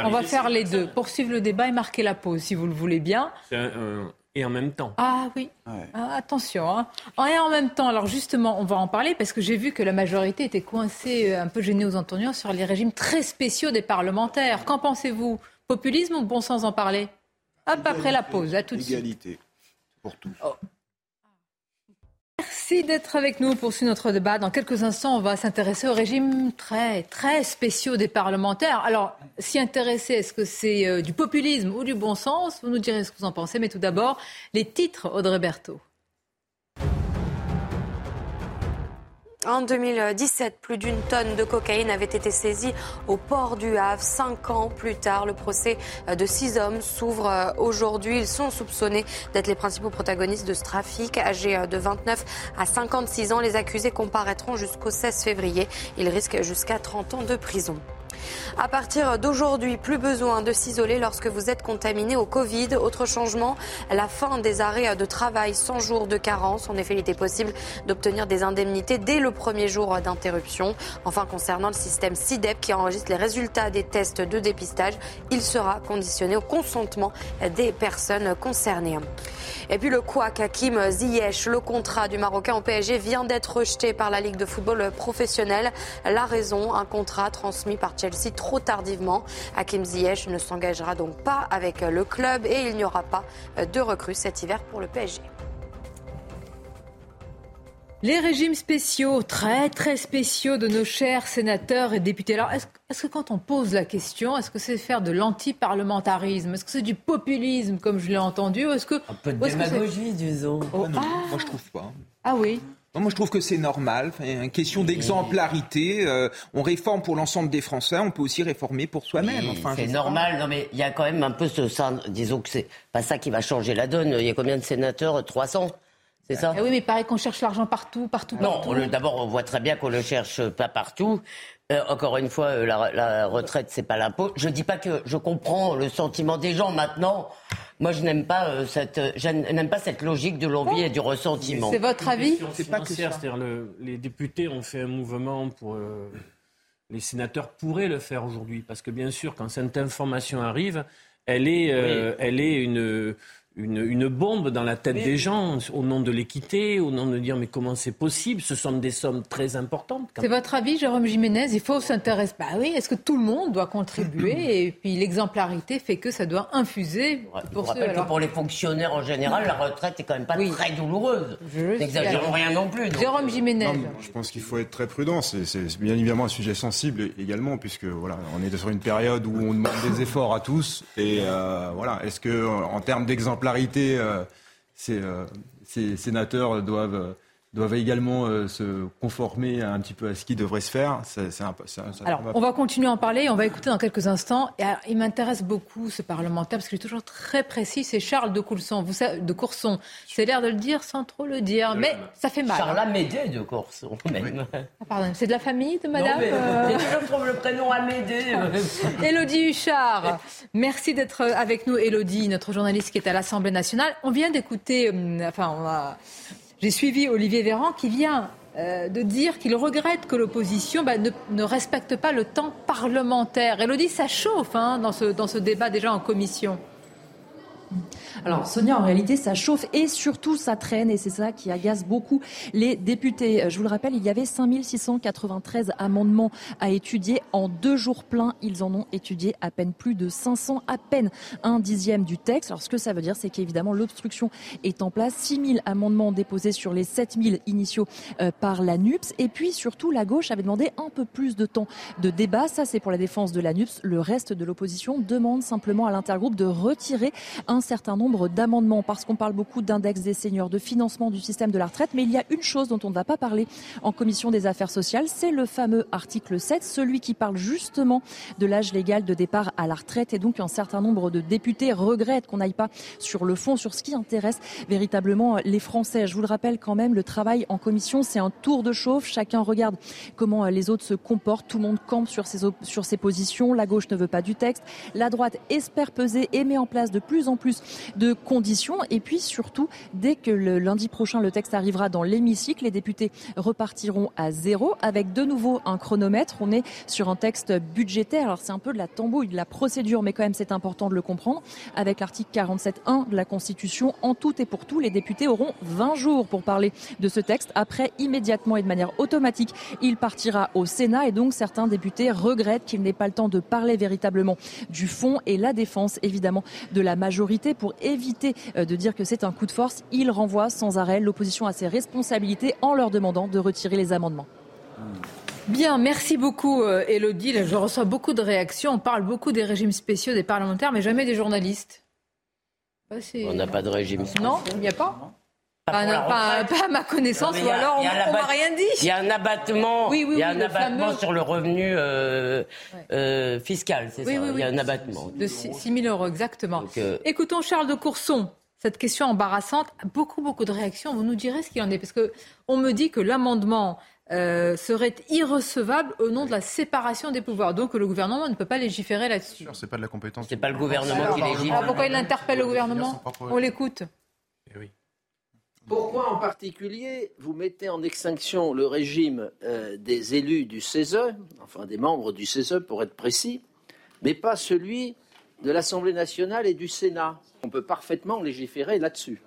On va faire les deux. Poursuivre le débat et marquer la pause, si vous le voulez bien. c'est un- un- et en même temps. Ah oui. Ah, attention. Hein. Et en même temps, alors justement, on va en parler parce que j'ai vu que la majorité était coincée, euh, un peu gênée aux entournures, sur les régimes très spéciaux des parlementaires. Qu'en pensez-vous? Populisme ou bon sens en parler? Hop, après la pause. À tout de suite. Égalité pour tous. Merci d'être avec nous pour suivre notre débat. Dans quelques instants, on va s'intéresser aux régimes très, très spéciaux des parlementaires. Alors, s'y intéresser, est-ce que c'est euh, du populisme ou du bon sens? Vous nous direz ce que vous en pensez. Mais tout d'abord, les titres, Audrey Berthaud. En 2017, plus d'une tonne de cocaïne avait été saisie au port du Havre. Cinq ans plus tard, le procès de six hommes s'ouvre aujourd'hui. Ils sont soupçonnés d'être les principaux protagonistes de ce trafic. Âgés de 29 à 56 ans, les accusés comparaîtront jusqu'au 16 février. Ils risquent jusqu'à 30 ans de prison. À partir d'aujourd'hui, plus besoin de s'isoler lorsque vous êtes contaminé au Covid. Autre changement, la fin des arrêts de travail sans jour de carence. En effet, il était possible d'obtenir des indemnités dès le premier jour d'interruption. Enfin, concernant le système SIDEP qui enregistre les résultats des tests de dépistage, il sera conditionné au consentement des personnes concernées. Et puis le couac Hakim Ziyech, le contrat du Marocain au PSG vient d'être rejeté par la Ligue de football professionnel. La raison, un contrat transmis par Chelsea trop tardivement. Hakim Ziyech ne s'engagera donc pas avec le club et il n'y aura pas de recrues cet hiver pour le PSG. Les régimes spéciaux, très très spéciaux de nos chers sénateurs et députés. Alors, est-ce que quand on pose la question, est-ce que c'est faire de l'anti-parlementarisme Est-ce que c'est du populisme, comme je l'ai entendu ou est-ce que, Un peu de démagogie, disons. Oh, Ah non, ah. Moi, je trouve pas. Ah oui Non, moi, je trouve que c'est normal. Enfin, une question d'exemplarité. euh, on réforme pour l'ensemble des Français. On peut aussi réformer pour soi-même. Oui, Enfin, je c'est normal. Non, mais il y a quand même un peu ce sein. Disons que c'est pas ça qui va changer la donne. Il y a combien de sénateurs? 300 C'est ça? Ah oui, mais pareil qu'on cherche l'argent partout, partout, Non, partout. d'abord, on voit très bien qu'on le cherche pas partout. Euh, encore une fois, euh, la, la retraite, c'est pas l'impôt. Je dis pas que je comprends le sentiment des gens maintenant. Moi, je n'aime pas euh, cette, je n'aime pas cette logique de l'envie et du ressentiment. C'est votre avis C'est pas que C'est-à-dire le- les députés ont fait un mouvement pour. euh, les sénateurs pourraient le faire aujourd'hui parce que bien sûr, quand cette information arrive, elle est, euh, elle est une, une, une bombe dans la tête des gens au nom de l'équité, au nom de dire mais comment c'est possible? Ce sont des sommes très importantes. C'est votre avis, Jérôme Jiménez? Il faut s'intéresser. Bah oui, est-ce que tout le monde doit contribuer? Et puis l'exemplarité fait que ça doit infuser Je pour vous ceux. rappelle que pour les fonctionnaires en général, la retraite est quand même pas très douloureuse. N'exagérons rien non plus. donc, Jérôme euh, Jiménez. Non, je pense qu'il faut être très prudent. C'est c'est bien évidemment un sujet sensible également, puisque voilà, on est sur une période où on demande des efforts à tous. Et euh, voilà, est-ce que en termes d'exemplarité, euh, ces, euh, ces sénateurs doivent euh, doivent également euh, se conformer un petit peu à ce qui devrait se faire ça- ça- Alors, on va continuer à en parler et on va écouter dans quelques instants. Et alors, il m'intéresse beaucoup ce parlementaire parce qu'il est toujours très précis. C'est Charles de Courson. Vous savez, de Courson. C'est l'air de le dire sans trop le dire, mais ça fait mal. Charles Amédée de Corson, même. Ah, pardon, c'est de la famille de Madame. Non, mais, euh, mais je trouve le prénom Amédée. euh, Élodie Huchard, merci d'être avec nous, Élodie, notre journaliste qui est à l'Assemblée nationale. On vient d'écouter, hum, enfin, on a- j'ai suivi Olivier Véran qui vient euh, de dire qu'il regrette que l'opposition bah, ne, respecte pas le temps parlementaire. Elodie, ça chauffe hein, dans, ce, dans ce débat déjà en commission. Alors Sonia, en réalité, ça chauffe et surtout ça traîne et c'est ça qui agace beaucoup les députés. Je vous le rappelle, il y avait 5693 amendements à étudier en deux jours pleins. Ils en ont étudié à peine plus de 500, à peine un dixième du texte. Alors ce que ça veut dire, c'est qu'évidemment l'obstruction est en place. 6000 amendements déposés sur les 7000 initiaux euh, par la NUPS. Et puis surtout, la gauche avait demandé un peu plus de temps de débat. Ça, c'est pour la défense de la NUPS. Le reste de l'opposition demande simplement à l'intergroupe de retirer un certain nombre d'amendements parce qu'on parle beaucoup d'index des seniors, de financement du système de la retraite. Mais il y a une chose dont on ne va pas parler en commission des affaires sociales, c'est le fameux article 7, celui qui parle justement de l'âge légal de départ à la retraite. Et donc un certain nombre de députés regrettent qu'on n'aille pas sur le fond, sur ce qui intéresse véritablement les Français. Je vous le rappelle quand même, le travail en commission, c'est un tour de chauffe. Chacun regarde comment les autres se comportent. Tout le monde campe sur ses, sur ses positions. La gauche ne veut pas du texte. La droite espère peser et met en place de plus en plus de conditions. Et puis surtout, dès que le lundi prochain le texte arrivera dans l'hémicycle, les députés repartiront à zéro avec de nouveau un chronomètre. On est sur un texte budgétaire. Alors c'est un peu de la tambouille, de la procédure, mais quand même c'est important de le comprendre. Avec l'article 47.1 de la Constitution, en tout et pour tout, les députés auront 20 jours pour parler de ce texte. Après, immédiatement et de manière automatique, il partira au Sénat et donc certains députés regrettent qu'il n'ait pas le temps de parler véritablement du fond et la défense évidemment de la majorité pour éviter euh, de dire que c'est un coup de force, il renvoie sans arrêt l'opposition à ses responsabilités en leur demandant de retirer les amendements. Bien, merci beaucoup Elodie. Je reçois beaucoup de réactions. On parle beaucoup des régimes spéciaux des parlementaires, mais jamais des journalistes. On n'a pas de régime spécial. Non, il n'y a pas pas, pas, pas, à ma connaissance, ou alors on m'a rien dit. Il y a un abattement, oui, y a un abattement sur le revenu euh, euh, fiscal, c'est ça Il y a un abattement. De 6 000 euros, exactement. Donc, euh... Écoutons Charles de Courson. Cette question embarrassante, beaucoup, beaucoup de réactions. Vous nous direz ce qu'il en est, parce que on me dit que l'amendement euh, serait irrecevable au nom de la séparation des pouvoirs. Donc le gouvernement ne peut pas légiférer là-dessus. C'est pas de la compétence. C'est pas le gouvernement qui légifère. Alors pourquoi il interpelle le gouvernement On l'écoute. Pourquoi en particulier vous mettez en extinction le régime euh, des élus du CESE, enfin des membres du CESE pour être précis, mais pas celui de l'Assemblée nationale et du Sénat? On peut parfaitement légiférer là-dessus.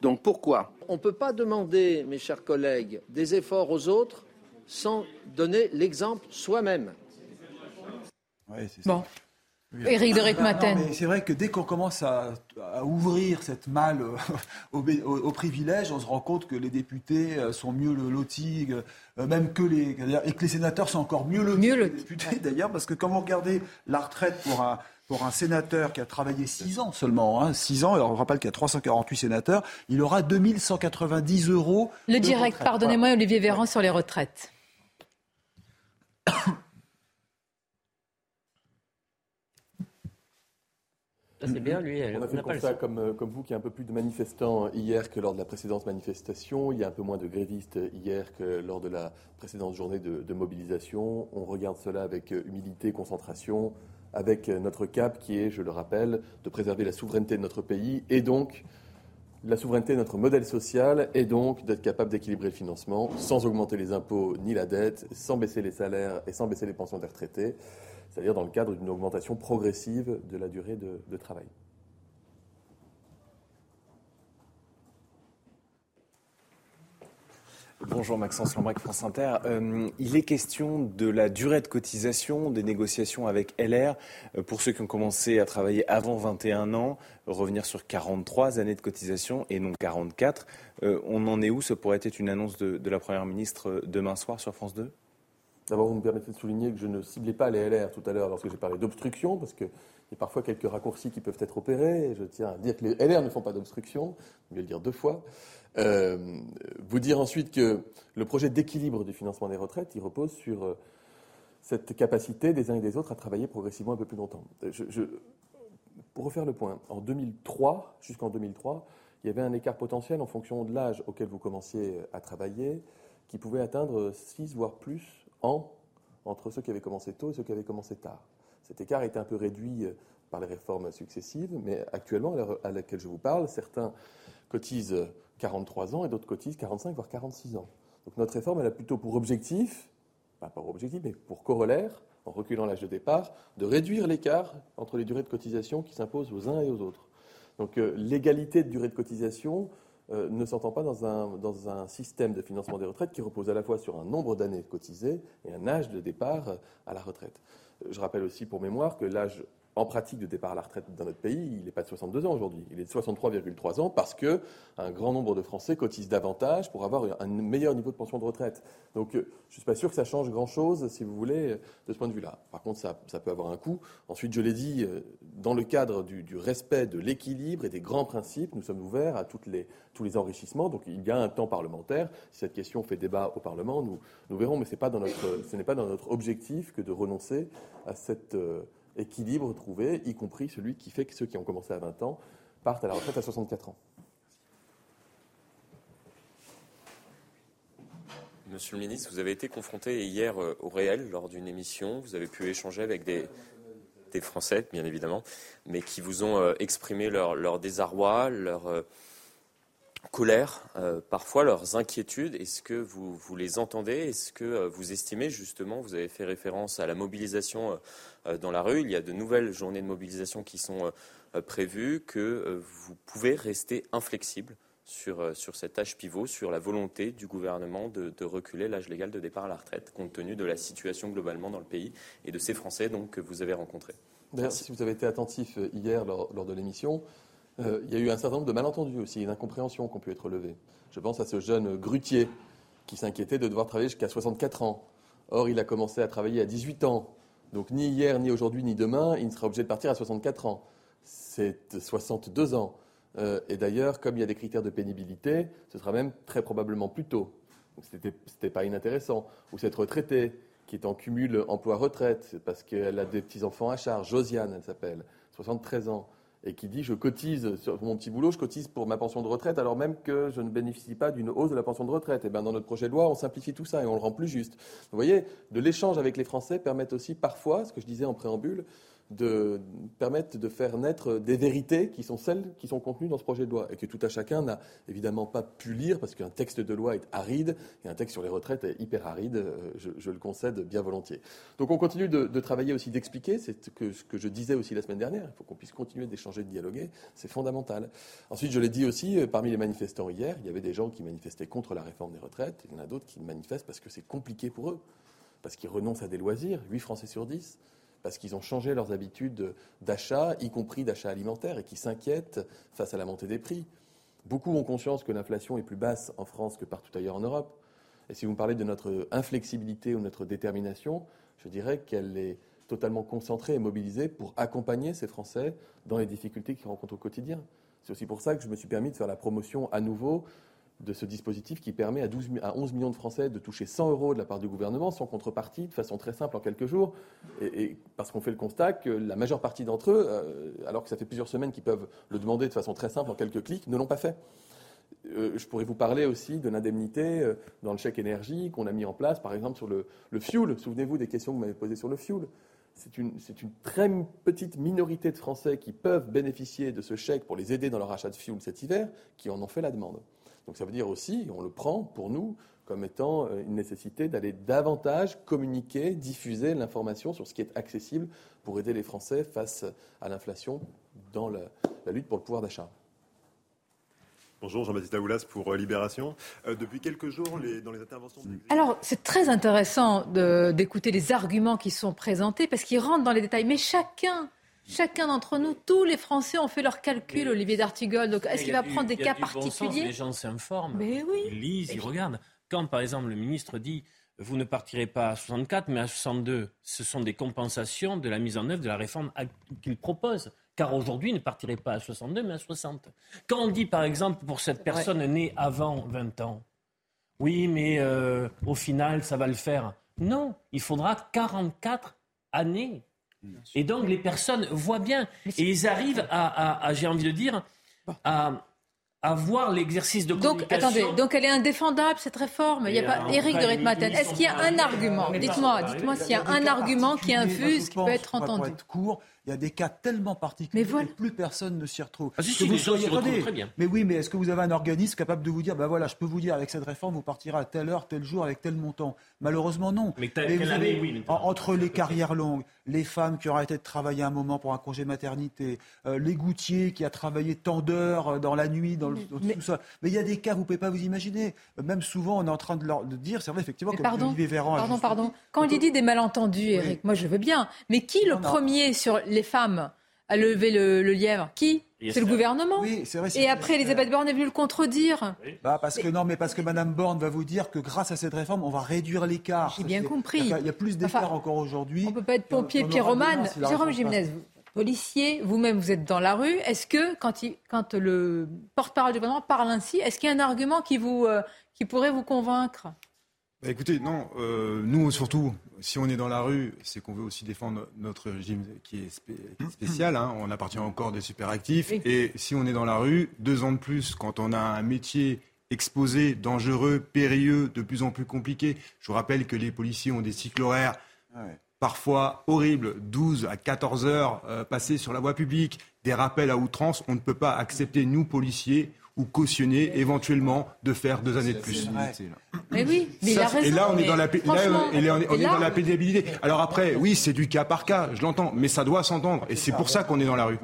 Donc pourquoi? On ne peut pas demander, mes chers collègues, des efforts aux autres sans donner l'exemple soi-même. Ouais, bon. Éric de Ritmaten. C'est vrai que dès qu'on commence à, à, ouvrir cette malle au, au, au, privilège, on se rend compte que les députés sont mieux lotis, euh, même que les, et que les sénateurs sont encore mieux lotis mieux que les députés d'ailleurs, parce que quand vous regardez la retraite pour un, pour un sénateur qui a travaillé 6 ans seulement, hein, 6 ans, alors on rappelle qu'il y a 348 sénateurs, il aura 2190 euros. Le direct, pardonnez-moi, Olivier Véran, sur les retraites. C'est bien, lui. On a fait le constat, comme, comme vous, qu'il y a un peu plus de manifestants hier que lors de la précédente manifestation. Il y a un peu moins de grévistes hier que lors de la précédente journée de, de mobilisation. On regarde cela avec humilité, concentration, avec notre cap qui est, je le rappelle, de préserver la souveraineté de notre pays et donc la souveraineté de notre modèle social et donc d'être capable d'équilibrer le financement sans augmenter les impôts ni la dette, sans baisser les salaires et sans baisser les pensions des retraités c'est-à-dire dans le cadre d'une augmentation progressive de la durée de, travail. Bonjour Maxence Lambrec, France Inter. Euh, il est question de la durée de cotisation des négociations avec LR. Euh, pour ceux qui ont commencé à travailler avant 21 ans, revenir sur 43 années de cotisation et non 44. Euh, on en est où? Ce pourrait être une annonce de la Première ministre demain soir sur France 2 D'abord, vous me permettez de souligner que je ne ciblais pas les LR tout à l'heure lorsque j'ai parlé d'obstruction, parce qu'il y a parfois quelques raccourcis qui peuvent être opérés. Je tiens à dire que les LR ne font pas d'obstruction, je vais le dire deux fois. Euh, vous dire ensuite que le projet d'équilibre du financement des retraites, il repose sur euh, cette capacité des uns et des autres à travailler progressivement un peu plus longtemps. Je, pour refaire le point, en 2003, jusqu'en 2003, il y avait un écart potentiel en fonction de l'âge auquel vous commenciez à travailler, qui pouvait atteindre 6 voire plus entre ceux qui avaient commencé tôt et ceux qui avaient commencé tard. Cet écart été un peu réduit par les réformes successives, mais actuellement, à laquelle je vous parle, certains cotisent 43 ans et d'autres cotisent 45 voire 46 ans. Donc notre réforme, elle a plutôt pour objectif, pas pour objectif, mais pour corollaire, en reculant l'âge de départ, de réduire l'écart entre les durées de cotisation qui s'imposent aux uns et aux autres. Donc euh, l'égalité de durée de cotisation euh, ne s'entend pas dans un, dans un système de financement des retraites qui repose à la fois sur un nombre d'années cotisées et un âge de départ euh, à la retraite. Je rappelle aussi pour mémoire que l'âge en pratique de départ à la retraite dans notre pays, il n'est pas de 62 ans aujourd'hui, il est de 63,3 ans parce que un grand nombre de Français cotisent davantage pour avoir un meilleur niveau de pension de retraite. Donc euh, je ne suis pas sûr que ça change grand-chose, si vous voulez, de ce point de vue-là. Par contre, ça, peut avoir un coût. Ensuite, je l'ai dit, euh, dans le cadre du, respect de l'équilibre et des grands principes, nous sommes ouverts à tous les enrichissements. Donc il y a un temps parlementaire. Si cette question fait débat au Parlement, nous, verrons, mais ce n'est pas dans notre objectif que de renoncer à cette... Euh, équilibre trouvé, y compris celui qui fait que ceux qui ont commencé à 20 ans partent à la retraite à 64 ans. Monsieur le ministre, vous avez été confronté hier euh, au réel lors d'une émission. Vous avez pu échanger avec des, Français, bien évidemment, mais qui vous ont euh, exprimé leur, désarroi, leur, euh, colère, euh, parfois leurs inquiétudes. Est-ce que vous, vous, les entendez? Est-ce que euh, vous estimez justement, vous avez fait référence à la mobilisation euh, dans la rue, il y a de nouvelles journées de mobilisation qui sont prévues, que vous pouvez rester inflexible sur, sur cet âge pivot, sur la volonté du gouvernement de, reculer l'âge légal de départ à la retraite, compte tenu de la situation globalement dans le pays et de ces Français donc, que vous avez rencontrés? D'ailleurs, si vous avez été attentif hier lors de l'émission, euh, il y a eu un certain nombre de malentendus aussi, d'incompréhensions qui ont pu être levées. Je pense à ce jeune grutier qui s'inquiétait de devoir travailler jusqu'à 64 ans. Or, il a commencé à travailler à 18 ans. Donc, ni hier, ni aujourd'hui, ni demain, il ne sera obligé de partir à 64 ans. C'est 62 ans. Euh, et d'ailleurs, comme il y a des critères de pénibilité, ce sera même très probablement plus tôt. Ce n'était pas inintéressant. Ou cette retraitée qui est en cumul emploi-retraite parce qu'elle a des petits-enfants à charge. Josiane, elle s'appelle, 73 ans et qui dit je cotise sur mon petit boulot, je cotise pour ma pension de retraite alors même que je ne bénéficie pas d'une hausse de la pension de retraite. Et eh bien dans notre projet de loi, on simplifie tout ça et on le rend plus juste. Vous voyez, de l'échange avec les Français permet aussi parfois, ce que je disais en préambule, de permettre de faire naître des vérités qui sont celles qui sont contenues dans ce projet de loi et que tout à chacun n'a évidemment pas pu lire parce qu'un texte de loi est aride et un texte sur les retraites est hyper aride, euh, je, le concède bien volontiers. Donc on continue de, travailler aussi, d'expliquer, c'est ce que, ce que je disais aussi la semaine dernière, il faut qu'on puisse continuer d'échanger, de dialoguer, c'est fondamental. Ensuite, je l'ai dit aussi, euh, parmi les manifestants hier, il y avait des gens qui manifestaient contre la réforme des retraites, il y en a d'autres qui manifestent parce que c'est compliqué pour eux, parce qu'ils renoncent à des loisirs, 8 Français sur 10 parce qu'ils ont changé leurs habitudes d'achat, y compris d'achat alimentaire, et qui s'inquiètent face à la montée des prix. Beaucoup ont conscience que l'inflation est plus basse en France que partout ailleurs en Europe. Et si vous me parlez de notre inflexibilité ou notre détermination, je dirais qu'elle est totalement concentrée et mobilisée pour accompagner ces Français dans les difficultés qu'ils rencontrent au quotidien. C'est aussi pour ça que je me suis permis de faire la promotion à nouveau de ce dispositif qui permet à, 12, à 11 millions de Français de toucher 100 euros de la part du gouvernement sans contrepartie, de façon très simple en quelques jours, et, parce qu'on fait le constat que la majeure partie d'entre eux, euh, alors que ça fait plusieurs semaines qu'ils peuvent le demander de façon très simple en quelques clics, ne l'ont pas fait. Euh, je pourrais vous parler aussi de l'indemnité euh, dans le chèque énergie qu'on a mis en place, par exemple sur le, le fuel. Souvenez-vous des questions que vous m'avez posées sur le fuel. C'est une, une, très petite minorité de Français qui peuvent bénéficier de ce chèque pour les aider dans leur achat de fuel cet hiver, qui en ont fait la demande. Donc ça veut dire aussi, on le prend pour nous comme étant euh, une nécessité d'aller davantage communiquer, diffuser l'information sur ce qui est accessible pour aider les Français face à l'inflation dans la, lutte pour le pouvoir d'achat. Bonjour, Jean-Baptiste Aoulas pour euh, Libération. Euh, depuis quelques jours, dans les interventions. Alors, c'est très intéressant d'écouter les arguments qui sont présentés parce qu'ils rentrent dans les détails. Mais chacun Chacun d'entre nous, tous les Français ont fait leurs calculs, Olivier D'Artigol. Donc, est-ce qu'il va prendre des cas particuliers Les gens s'informent, ils lisent, ils regardent. Quand, par exemple, le ministre dit vous ne partirez pas à 64, mais à 62, ce sont des compensations de la mise en œuvre de la réforme qu'il propose. Car aujourd'hui, il ne partirait pas à 62, mais à 60. Quand on dit, par exemple, pour cette personne née avant 20 ans, oui, mais euh, au final, ça va le faire. Non, il faudra 44 années et donc les personnes voient bien et ils arrivent à, j'ai envie de dire, à, avoir l'exercice de donc, communication. attendez, donc elle est indéfendable cette réforme? Il n'y a pas Éric de Ritmaten. Est-ce qu'il y a un argument? Dites-moi, dites-moi s'il y a un argument qui infuse, qui peut être entendu. court, il y a des cas tellement particuliers Mais voilà. que plus personne ne s'y retrouve. Ah, si, Que si, vous soyez- très bien. Mais oui, mais est-ce que vous avez un organisme capable de vous dire, bah voilà, je peux vous dire avec cette réforme, vous partirez à telle heure, tel jour, avec tel montant? Malheureusement, non. Mais Mais vous année, avez- oui, mais en- entre les carrières longues, les femmes qui ont arrêté de travailler un moment pour un congé maternité, euh, les goutiers qui a travaillé tant d'heures euh, dans la nuit, dans, le, dans tout ça. Mais il y a des cas, vous ne pouvez pas vous imaginer. Même souvent, on est en train de, leur, de dire, c'est vrai, effectivement, Mais comme pardon, Olivier Véran pardon, pardon. Quand il dit des malentendus, Eric, moi je veux bien. Mais qui le Non, non. premier sur les femmes a levé le, le lièvre Qui Yes, C'est le gouvernement. Oui, c'est vrai, c'est Et après, Elisabeth Borne est venue le contredire. Bah parce que non, mais parce que Madame Borne va vous dire que grâce à cette réforme, on va réduire l'écart. J'ai bien c'est- compris. Il y a, il y a plus d'écart Enfin, encore aujourd'hui. On peut pas être pompier, pyromane. Jérôme vous- policier, vous-même, vous êtes dans la rue. Est-ce que, quand, il- quand le porte-parole du gouvernement parle ainsi, est-ce qu'il y a un argument qui, vous, euh, qui pourrait vous convaincre? Bah, écoutez, non, euh, nous surtout, si on est dans la rue, c'est qu'on veut aussi défendre notre régime qui est, spé- qui est spécial. hein. on appartient encore des superactifs. Et si on est dans la rue, deux ans de plus, quand on a un métier exposé, dangereux, périlleux, de plus en plus compliqué. Je vous rappelle que les policiers ont des cycles horaires parfois horribles, 12 à 14 heures euh, passées sur la voie publique, des rappels à outrance. On ne peut pas accepter, nous, policiers, ou cautionner éventuellement de faire deux années de plus. Mais oui, mais il a Ça, raison. Et là, on est dans la, là, on est, on est- on et est là- dans la pénibilité. Alors après, oui, c'est du cas par cas, je l'entends, mais ça doit s'entendre. Et c'est pour ça qu'on est dans la rue.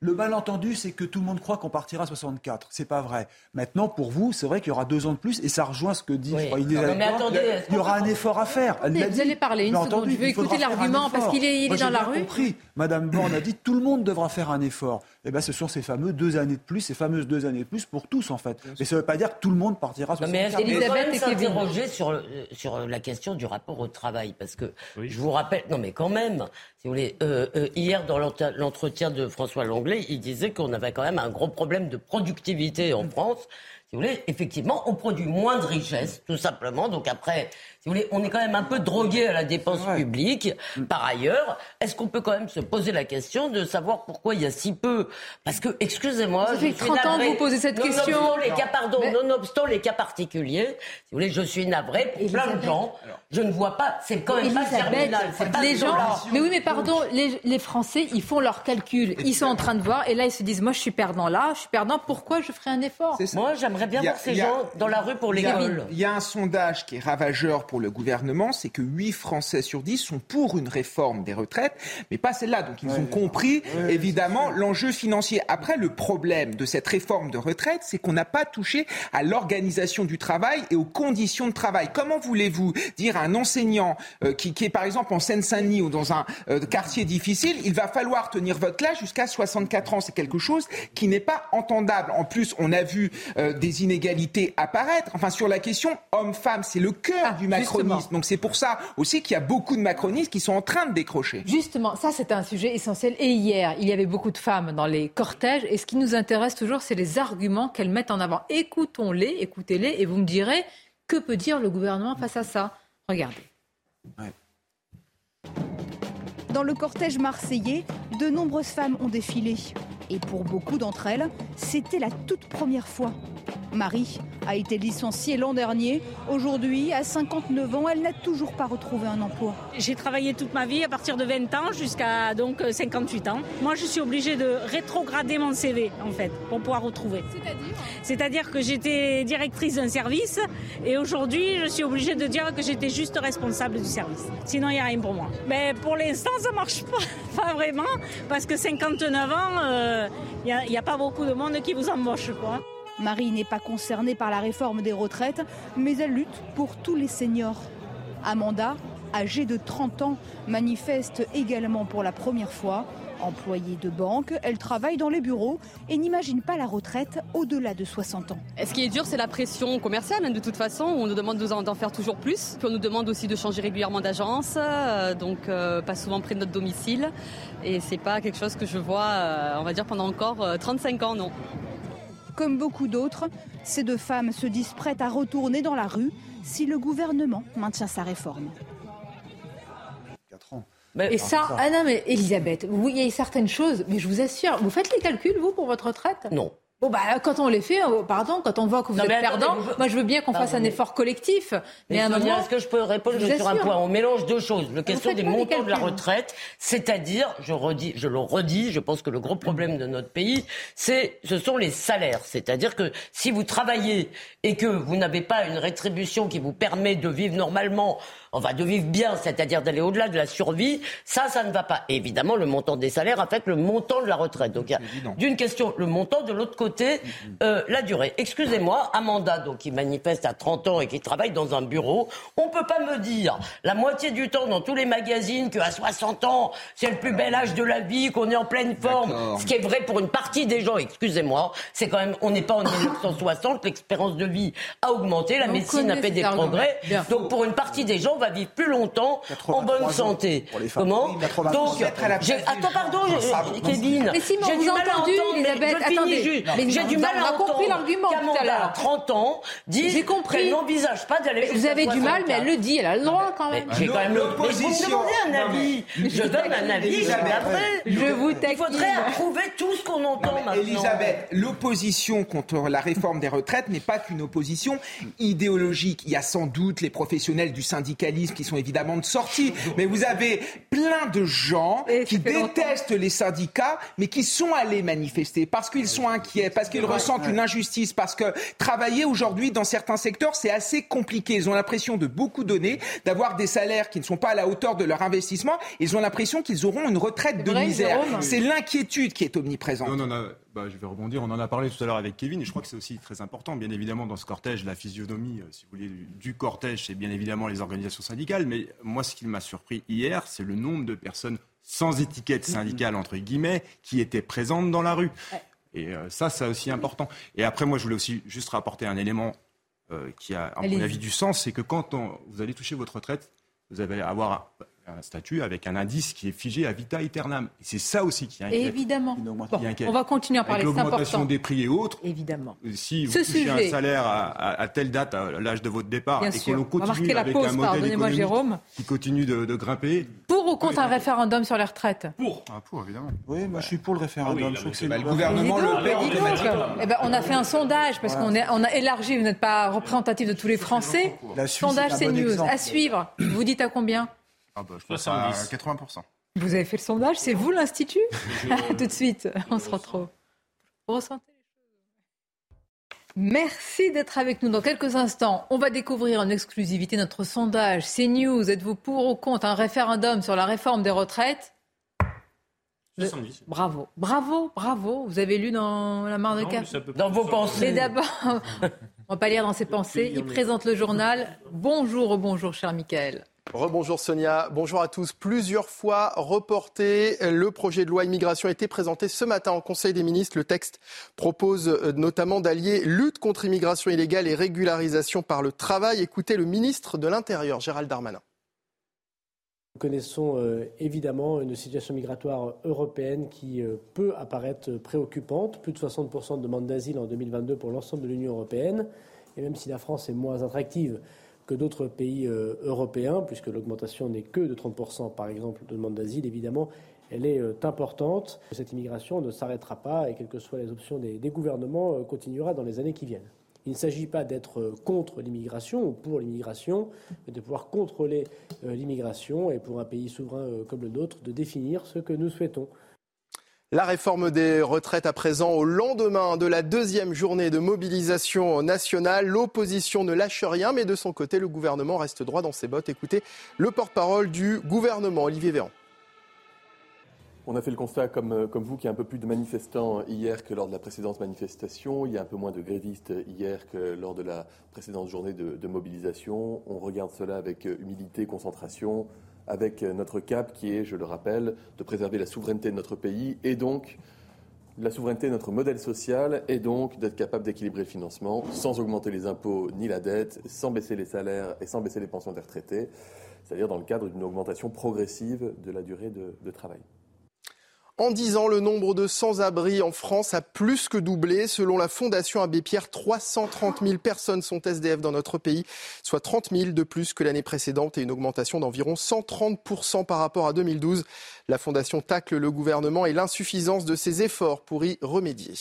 Le malentendu, c'est que tout le monde croit qu'on partira à 64. C'est pas vrai. Maintenant, pour vous, c'est vrai qu'il y aura deux ans de plus, et ça rejoint ce que dit Oui. je crois, Non, Elisabeth mais attendez, Il y aura un effort à faire. Elle Mais vous dit. allez parler une seconde. entendu, Je veux il faudra écouter l'argument, parce qu'il est- il est Moi, dans la rue. compris. Madame Borne a dit tout le monde devra faire un effort. Eh ben, ce sont ces fameux deux années de plus, ces fameuses deux années de plus pour tous en fait. Mais ça ne veut pas dire que tout le monde partira Non, mais 64. est-ce qu'on peut quand même et Kevin. s'interroger sur, le- sur la question du rapport au travail Parce que je vous rappelle, non mais quand même, si vous voulez, euh, euh, hier dans l'ent- l'entretien de François Langlais, il disait qu'on avait quand même un gros problème de productivité en France. Si vous voulez, effectivement, on produit moins de richesses, tout simplement. Donc après, si vous voulez, on est quand même un peu drogué à la dépense publique. Par ailleurs, est-ce qu'on peut quand même se poser la question de savoir pourquoi il y a si peu? Parce que, excusez-moi, Ça je fait suis 30 ans que vous posez cette Nonobstant question. les cas, pardon, Mais- nonobstant les cas particuliers, si vous voulez, je suis navré pour plein de gens. Je ne vois pas, c'est quand même pas Elisabeth, terminal. c'est pas les gens, mais oui, mais pardon, les, les Français, ils font leurs calculs. Ils sont en train de voir, et là, ils se disent, moi, je suis perdant là, je suis perdant, pourquoi je ferai un effort Moi, j'aimerais bien a- voir ces a- gens dans la rue pour l'école. il y a un sondage qui est ravageur pour le gouvernement, c'est que 8 Français sur 10 sont pour une réforme des retraites, mais pas celle-là. Donc ils ont compris, évidemment, l'enjeu financier. Après, le problème de cette réforme de retraite, c'est qu'on n'a pas touché à l'organisation du travail et aux conditions de travail. Comment voulez-vous dire à un enseignant euh, qui, qui est par exemple en Seine-Saint-Denis ou dans un euh, quartier difficile, il va falloir tenir votre classe jusqu'à 64 ans? C'est quelque chose qui n'est pas entendable. En plus, on a vu euh, des inégalités apparaître. Enfin, sur la question homme-femme, c'est le cœur du Donc c'est pour ça aussi qu'il y a beaucoup de macronistes qui sont en train de décrocher. Justement, ça c'est un sujet essentiel. Et hier, il y avait beaucoup de femmes dans les cortèges. Et ce qui nous intéresse toujours, c'est les arguments qu'elles mettent en avant. Écoutons-les, écoutez-les, et vous me direz que peut dire le gouvernement face à ça? Regardez. Dans le cortège marseillais, de nombreuses femmes ont défilé. Et pour beaucoup d'entre elles, c'était la toute première fois. Marie a été licenciée l'an dernier. Aujourd'hui, à 59 ans, elle n'a toujours pas retrouvé un emploi. J'ai travaillé toute ma vie à partir de 20 ans jusqu'à donc 58 ans. Moi, je suis obligée de rétrograder mon CV en fait pour pouvoir retrouver. C'est-à-dire C'est-à-dire que j'étais directrice d'un service et aujourd'hui, je suis obligée de dire que j'étais juste responsable du service. Sinon, il n'y a rien pour moi. Mais pour l'instant, ça marche pas, pas vraiment parce que 59 ans, il n'y a, pas beaucoup de monde qui vous embauche quoi. Marie n'est pas concernée par la réforme des retraites, mais elle lutte pour tous les seniors. Amanda, âgée de 30 ans, manifeste également pour la première fois. Employée de banque, elle travaille dans les bureaux et n'imagine pas la retraite au-delà de 60 ans. Ce qui est dur, c'est la pression commerciale. hein, De toute façon, on nous demande d'en faire toujours plus. Puis on nous demande aussi de changer régulièrement d'agence, euh, donc euh, pas souvent près de notre domicile. Et c'est pas quelque chose que je vois, euh, on va dire, pendant encore euh, 35 ans, non. Comme beaucoup d'autres, ces deux femmes se disent prêtes à retourner dans la rue si le gouvernement maintient sa réforme. Et ça, ah non, mais Elisabeth, vous, il y a certaines choses, mais je vous assure, vous faites les calculs, vous, pour votre retraite? Non. Bon, bah, quand on les fait, euh, pardon, quand on voit que vous Non, êtes attendez, perdant, vous- moi je veux bien qu'on fasse un mais- effort collectif. Mais, Mais à un moment. est-ce que je peux répondre Je sur un point? On mélange deux choses. La question des montants de la retraite, c'est-à-dire, je, redis, je le redis, je pense que le gros problème de notre pays, c'est, ce sont les salaires. C'est-à-dire que si vous travaillez et que vous n'avez pas une rétribution qui vous permet de vivre normalement, enfin de vivre bien, c'est-à-dire d'aller au-delà de la survie, ça, ça ne va pas. Et évidemment, le montant des salaires affecte le montant de la retraite. Donc il y a d'une question le montant, de l'autre côté euh, la durée. Excusez-moi, Amanda, donc qui manifeste à 30 ans et qui travaille dans un bureau, on peut pas me dire la moitié du temps dans tous les magazines qu'à 60 ans c'est le plus bel âge de la vie, qu'on est en pleine forme. Ce qui est vrai pour une partie des gens. Excusez-moi, c'est quand même on n'est pas en 1960, l'expérience de vie a augmenté, la On médecine a fait des argument. progrès. Bien. Donc pour une partie des gens, on va vivre plus longtemps en bonne 83 ans santé. Comment Oui, 83 Donc attends pardon, Ça, Kevin. Mais Simon, j'ai vous du mal à entendu, entendre, mais Elisabeth, je finis attendez. juste. Mais J'ai du a- mal à compris entendre l'argument tout à l'heure. à 30 ans, dit J'ai compris. qu'elle n'envisage pas d'aller Vous avez du mal, mais elle le dit, elle a le droit quand même. j'ai quand même. Mais vous me L'opposition. demandez un avis. Je donne un avis, je vous Il faudrait approuver tout ce qu'on entend maintenant. Elisabeth, l'opposition contre la réforme des retraites n'est pas qu'une opposition idéologique. Il y a sans doute les professionnels du syndicalisme qui sont évidemment de sortie, mais vous avez plein de gens qui détestent les syndicats, mais qui sont allés manifester parce qu'ils sont inquiets, parce qu'ils ressentent une injustice, parce que travailler aujourd'hui dans certains secteurs, c'est assez compliqué. Ils ont l'impression de beaucoup donner, d'avoir des salaires qui ne sont pas à la hauteur de leur investissement. Ils ont l'impression qu'ils auront une retraite de vrai, misère. C'est l'inquiétude qui est omniprésente. Non, non, non. Bah, je vais rebondir. On en a parlé tout à l'heure avec Kevin, et je crois que c'est aussi très important. Bien évidemment, dans ce cortège, la physionomie, euh, si vous voulez, du, cortège, c'est bien évidemment les organisations syndicales. Mais moi, ce qui m'a surpris hier, c'est le nombre de personnes sans étiquette syndicale, entre guillemets, qui étaient présentes dans la rue. Et euh, ça, c'est aussi important. Et après, moi, je voulais aussi juste rapporter un élément euh, qui a, à mon avis, du sens, c'est que quand on- vous allez toucher votre retraite, vous allez avoir un, statut avec un indice qui est figé à vita aeternam. Et c'est ça aussi qui inquiète. Évidemment. Bon, qui inquiète. on va continuer à parler, Avec l'augmentation des prix et autres, Évidemment. si vous Ce touchez sujet. un salaire à, à- à telle date, à l'âge de votre départ, Bien et que l'on On va continue marquer la avec pause, un modèle Jérôme. qui continue de, de grimper, Pour ou contre un référendum sur les retraites? Pour. Ah, pour, évidemment. Oui, moi je suis pour le référendum. je trouve que c'est bah, une le gouvernement le. Eh ben, on a fait un sondage parce qu'on on a élargi, vous n'êtes pas représentatif de tous les Français. Sondage CNews à suivre. Vous dites à combien? Ah bah, je pense à 70. 80%. Vous avez fait le sondage, c'est vous l'Institut Tout de suite, on se retrouve. Vous ressentez les choses Merci d'être avec nous. Dans quelques instants, on va découvrir en exclusivité notre sondage CNews. Êtes-vous pour ou contre un référendum sur la réforme des retraites? Le- 70. Bravo, bravo, bravo. Vous avez lu dans la mare de Non, Dans vos pensées. Mais d'abord, on va pas lire dans ses pensées. Il présente le journal. Bonjour, bonjour, cher Michael. Rebonjour Sonia, bonjour à tous. Plusieurs fois reporté, le projet de loi immigration a été présenté ce matin en Conseil des ministres. Le texte propose euh, notamment d'allier lutte contre immigration illégale et régularisation par le travail. Écoutez le ministre de l'Intérieur, Gérald Darmanin. Nous connaissons euh, évidemment une situation migratoire européenne qui euh, peut apparaître préoccupante. Plus de 60% de demandes d'asile en 2022 pour l'ensemble de l'Union européenne. Et même si la France est moins attractive que d'autres pays euh, européens, puisque l'augmentation n'est que de 30% par exemple de demandes d'asile, évidemment, elle est euh, importante. Cette immigration ne s'arrêtera pas et quelles que soient les options des, des gouvernements, euh, continuera dans les années qui viennent. Il ne s'agit pas d'être contre l'immigration ou pour l'immigration, mais de pouvoir contrôler l'immigration et pour un pays souverain comme le nôtre, de définir ce que nous souhaitons. La réforme des retraites à présent, au lendemain de la deuxième journée de mobilisation nationale, l'opposition ne lâche rien, mais de son côté, le gouvernement reste droit dans ses bottes. Écoutez le porte-parole du gouvernement, Olivier Véran. On a fait le constat, comme, euh, vous, qu'il y a un peu plus de manifestants hier que lors de la précédente manifestation. Il y a un peu moins de grévistes hier que lors de la précédente journée de, de mobilisation. On regarde cela avec euh, humilité, concentration, avec euh, notre cap qui est, je le rappelle, de préserver la souveraineté de notre pays et donc la souveraineté de notre modèle social et donc d'être capable d'équilibrer le financement sans augmenter les impôts ni la dette, sans baisser les salaires et sans baisser les pensions des retraités, c'est-à-dire dans le cadre d'une augmentation progressive de la durée de, de travail. En 10 ans, le nombre de sans-abri en France a plus que doublé. Selon la Fondation Abbé Pierre, 330 000 personnes sont SDF dans notre pays, soit 30 000 de plus que l'année précédente et une augmentation d'environ 130% par rapport à 2012. La Fondation tacle le gouvernement et l'insuffisance de ses efforts pour y remédier.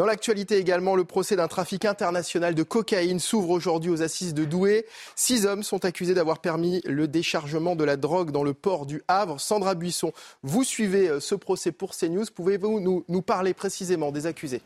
Dans l'actualité également, le procès d'un trafic international de cocaïne s'ouvre aujourd'hui aux assises de Douai. Six hommes sont accusés d'avoir permis le déchargement de la drogue dans le port du Havre. Sandra Buisson, vous suivez euh, ce procès pour CNews. Pouvez-vous nous, nous parler précisément des accusés?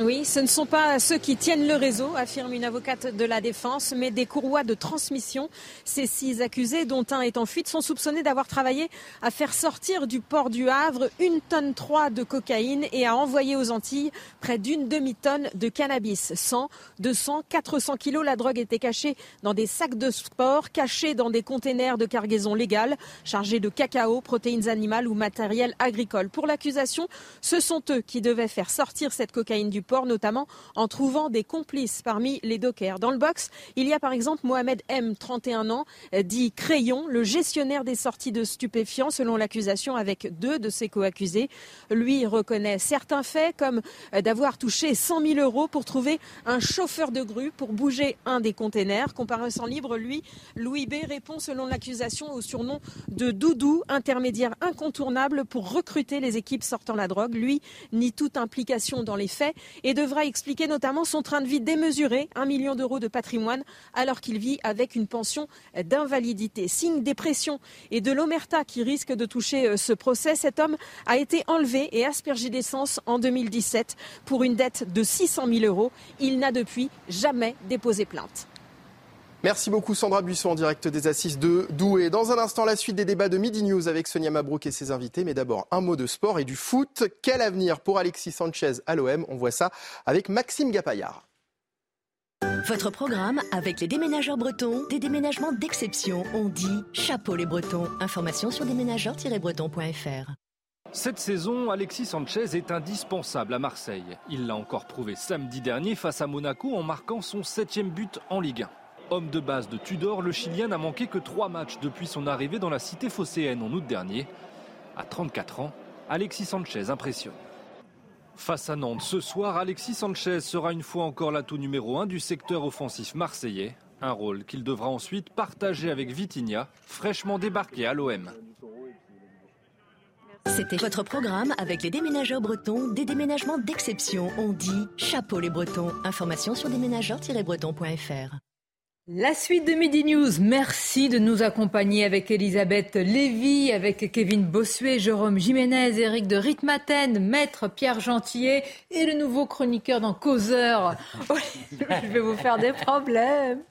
Oui, ce ne sont pas ceux qui tiennent le réseau, affirme une avocate de la défense, mais des courroies de transmission. Ces six accusés, dont un est en fuite, sont soupçonnés d'avoir travaillé à faire sortir du port du Havre une tonne 3 de cocaïne et à envoyer aux Antilles près d'une demi-tonne de cannabis. 100, 200, 400 kilos, la drogue était cachée dans des sacs de sport, cachée dans des containers de cargaison légale, chargés de cacao, protéines animales ou matériel agricole. Pour l'accusation, ce sont eux qui devaient faire sortir cette cocaïne du notamment en trouvant des complices parmi les dockers. Dans le box, il y a par exemple Mohamed M, 31 ans, dit Crayon, le gestionnaire des sorties de stupéfiants, selon l'accusation, avec deux de ses co-accusés. Lui reconnaît certains faits, comme d'avoir touché 100 000 euros pour trouver un chauffeur de grue pour bouger un des containers. Comparaissant libre, lui, Louis B répond selon l'accusation au surnom de Doudou, intermédiaire incontournable pour recruter les équipes sortant la drogue. Lui nie toute implication dans les faits et devra expliquer notamment son train de vie démesuré, un million d'euros de patrimoine, alors qu'il vit avec une pension d'invalidité. Signe des pressions et de l'omerta qui risque de toucher ce procès, cet homme a été enlevé et aspergé d'essence en 2017 pour une dette de 600 000 euros. Il n'a depuis jamais déposé plainte. Merci beaucoup Sandra Buisson en direct des assises de Douai. Dans un instant, la suite des débats de Midi News avec Sonia Mabrouk et ses invités. Mais d'abord, un mot de sport et du foot. Quel avenir pour Alexis Sanchez à l'OM On voit ça avec Maxime Gapaillard. Votre programme avec les déménageurs bretons, des déménagements d'exception. On dit chapeau les bretons. Information sur déménageurs-bretons.fr. Cette saison, Alexis Sanchez est indispensable à Marseille. Il l'a encore prouvé samedi dernier face à Monaco en marquant son septième but en Ligue 1. Homme de base de Tudor, le Chilien n'a manqué que trois matchs depuis son arrivée dans la cité phocéenne en août dernier. À 34 ans, Alexis Sanchez impressionne. Face à Nantes ce soir, Alexis Sanchez sera une fois encore l'atout numéro un du secteur offensif marseillais. Un rôle qu'il devra ensuite partager avec Vitinha, fraîchement débarqué à l'OM. C'était votre programme avec les déménageurs bretons, des déménagements d'exception. On dit chapeau les bretons. Information sur déménageurs-bretons.fr. La suite de Midi News, merci de nous accompagner avec Elisabeth Lévy, avec Kevin Bossuet, Jérôme Jiménez, Eric de Ritmaten, Maître Pierre Gentillet et le nouveau chroniqueur dans Causeur. Je vais vous faire des problèmes.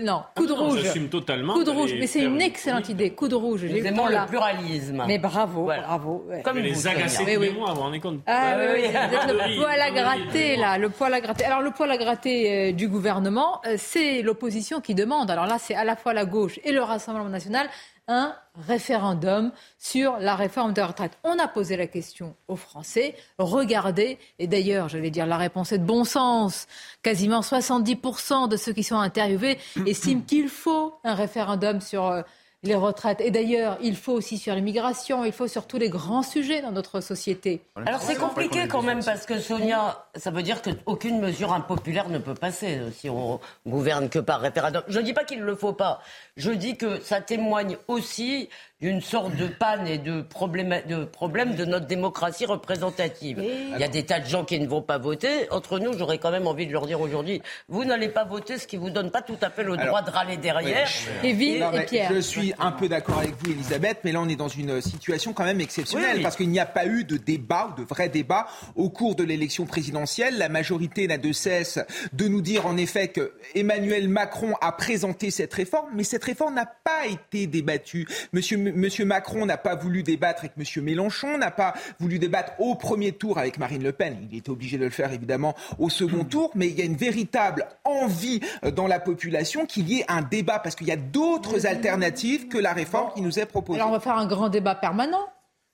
Oh, non, coup de Ah rouge. j'assume totalement Coup de rouge, mais c'est une une excellente idée. Coup de rouge. J'ai là. le pluralisme. Mais bravo, Voilà. bravo. ouais. Comme les vous, agacer Sonia. tous Oui, les oui. mois, vous vous rendez compte Ah oui, oui, le poil à gratter là, le poil à gratter. Alors le poil à gratter euh, du gouvernement, euh, c'est l'opposition qui demande. Alors là, c'est à la fois la gauche et le Rassemblement national un référendum sur la réforme des retraites. On a posé la question aux Français. Regardez, et d'ailleurs, j'allais dire, la réponse est de bon sens. Quasiment 70% de ceux qui sont interviewés estiment qu'il faut un référendum sur euh, les retraites. Et d'ailleurs, il faut aussi sur l'immigration, il faut sur tous les grands sujets dans notre société. Alors c'est compliqué quand même parce que Sonia, ça veut dire qu'aucune mesure impopulaire ne peut passer euh, si on gouverne que par référendum. Je ne dis pas qu'il ne le faut pas. Je dis que ça témoigne aussi d'une sorte de panne et de problème, de problème de notre démocratie représentative. Il y a des tas de gens qui ne vont pas voter. Entre nous, j'aurais quand même envie de leur dire aujourd'hui, vous n'allez pas voter, ce qui vous donne pas tout à fait le droit Alors, de râler derrière. Non, mais Je suis un peu d'accord avec vous, Elisabeth, mais là, on est dans une situation quand même exceptionnelle Oui. parce qu'il n'y a pas eu de débat, de vrai débat au cours de l'élection présidentielle. La majorité n'a de cesse de nous dire en effet que Emmanuel Macron a présenté cette réforme, mais cette réforme n'a pas été débattue. Monsieur, Monsieur Macron n'a pas voulu débattre avec Monsieur Mélenchon, n'a pas voulu débattre au premier tour avec Marine Le Pen. Il était obligé de le faire évidemment au second tour, mais il y a une véritable envie euh, dans la population qu'il y ait un débat parce qu'il y a d'autres alternatives que la réforme qui nous est proposée. Alors on va faire un grand débat permanent.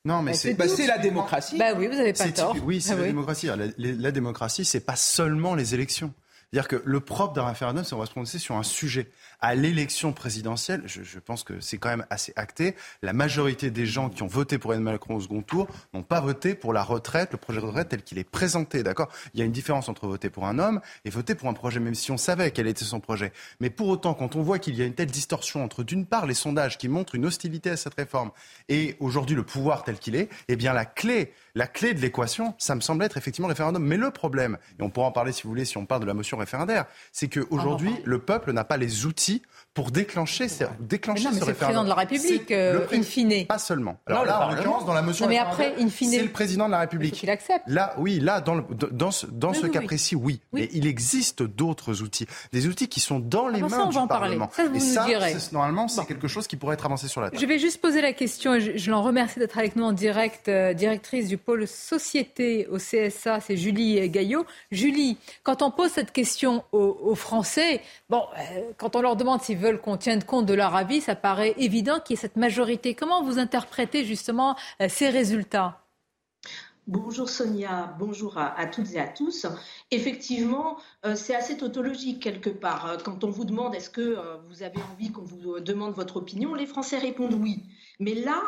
Non, mais Bah, c'est la démocratie. Bah oui, vous n'avez pas C'est tort. Oui, c'est Ah la oui. démocratie. La, la- la démocratie, c'est pas seulement les élections. C'est-à-dire que le propre d'un référendum, c'est qu'on va se prononcer sur un sujet. À l'élection présidentielle, je, je pense que c'est quand même assez acté, la majorité des gens qui ont voté pour Emmanuel Macron au second tour n'ont pas voté pour la retraite, le projet de retraite tel qu'il est présenté, d'accord? Il y a une différence entre voter pour un homme et voter pour un projet, même si on savait quel était son projet. Mais pour autant, quand on voit qu'il y a une telle distorsion entre, d'une part, les sondages qui montrent une hostilité à cette réforme et aujourd'hui le pouvoir tel qu'il est, eh bien la clé la clé de l'équation, ça me semble être effectivement le référendum. Mais le problème, et on pourra en parler si vous voulez, si on parle de la motion référendaire, c'est qu'aujourd'hui, le peuple n'a pas les outils pour déclencher, déclencher mais non, mais ce c'est le président de la République, euh, in fine. Pas seulement. Alors là, en l'occurrence, dans la motion non, mais après, in fine, c'est le président de la République. Qu'il accepte. Là, oui, là, dans, le, dans ce, dans ce oui, cas oui. précis, oui. Mais il existe d'autres outils. Des outils qui sont dans les Ah, ça, mains on du va en parler. Parlement. Ça, vous Et ça, c'est- normalement, c'est quelque chose qui pourrait être avancé sur la table. Je vais juste poser la question, et je, je l'en remercie d'être avec nous en direct, euh, directrice du pôle société au CSA, c'est Julie Gaillot. Julie, quand on pose cette question aux, aux Français, bon, euh, quand on leur demande s'ils veulent qu'on tienne compte de leur avis, ça paraît évident qu'il y ait cette majorité. Comment vous interprétez justement euh, ces résultats? Bonjour Sonia, bonjour à, à toutes et à tous. Effectivement, euh, c'est assez tautologique quelque part. Euh, Quand on vous demande est-ce que euh, vous avez envie qu'on vous demande votre opinion, les Français répondent oui. Mais là,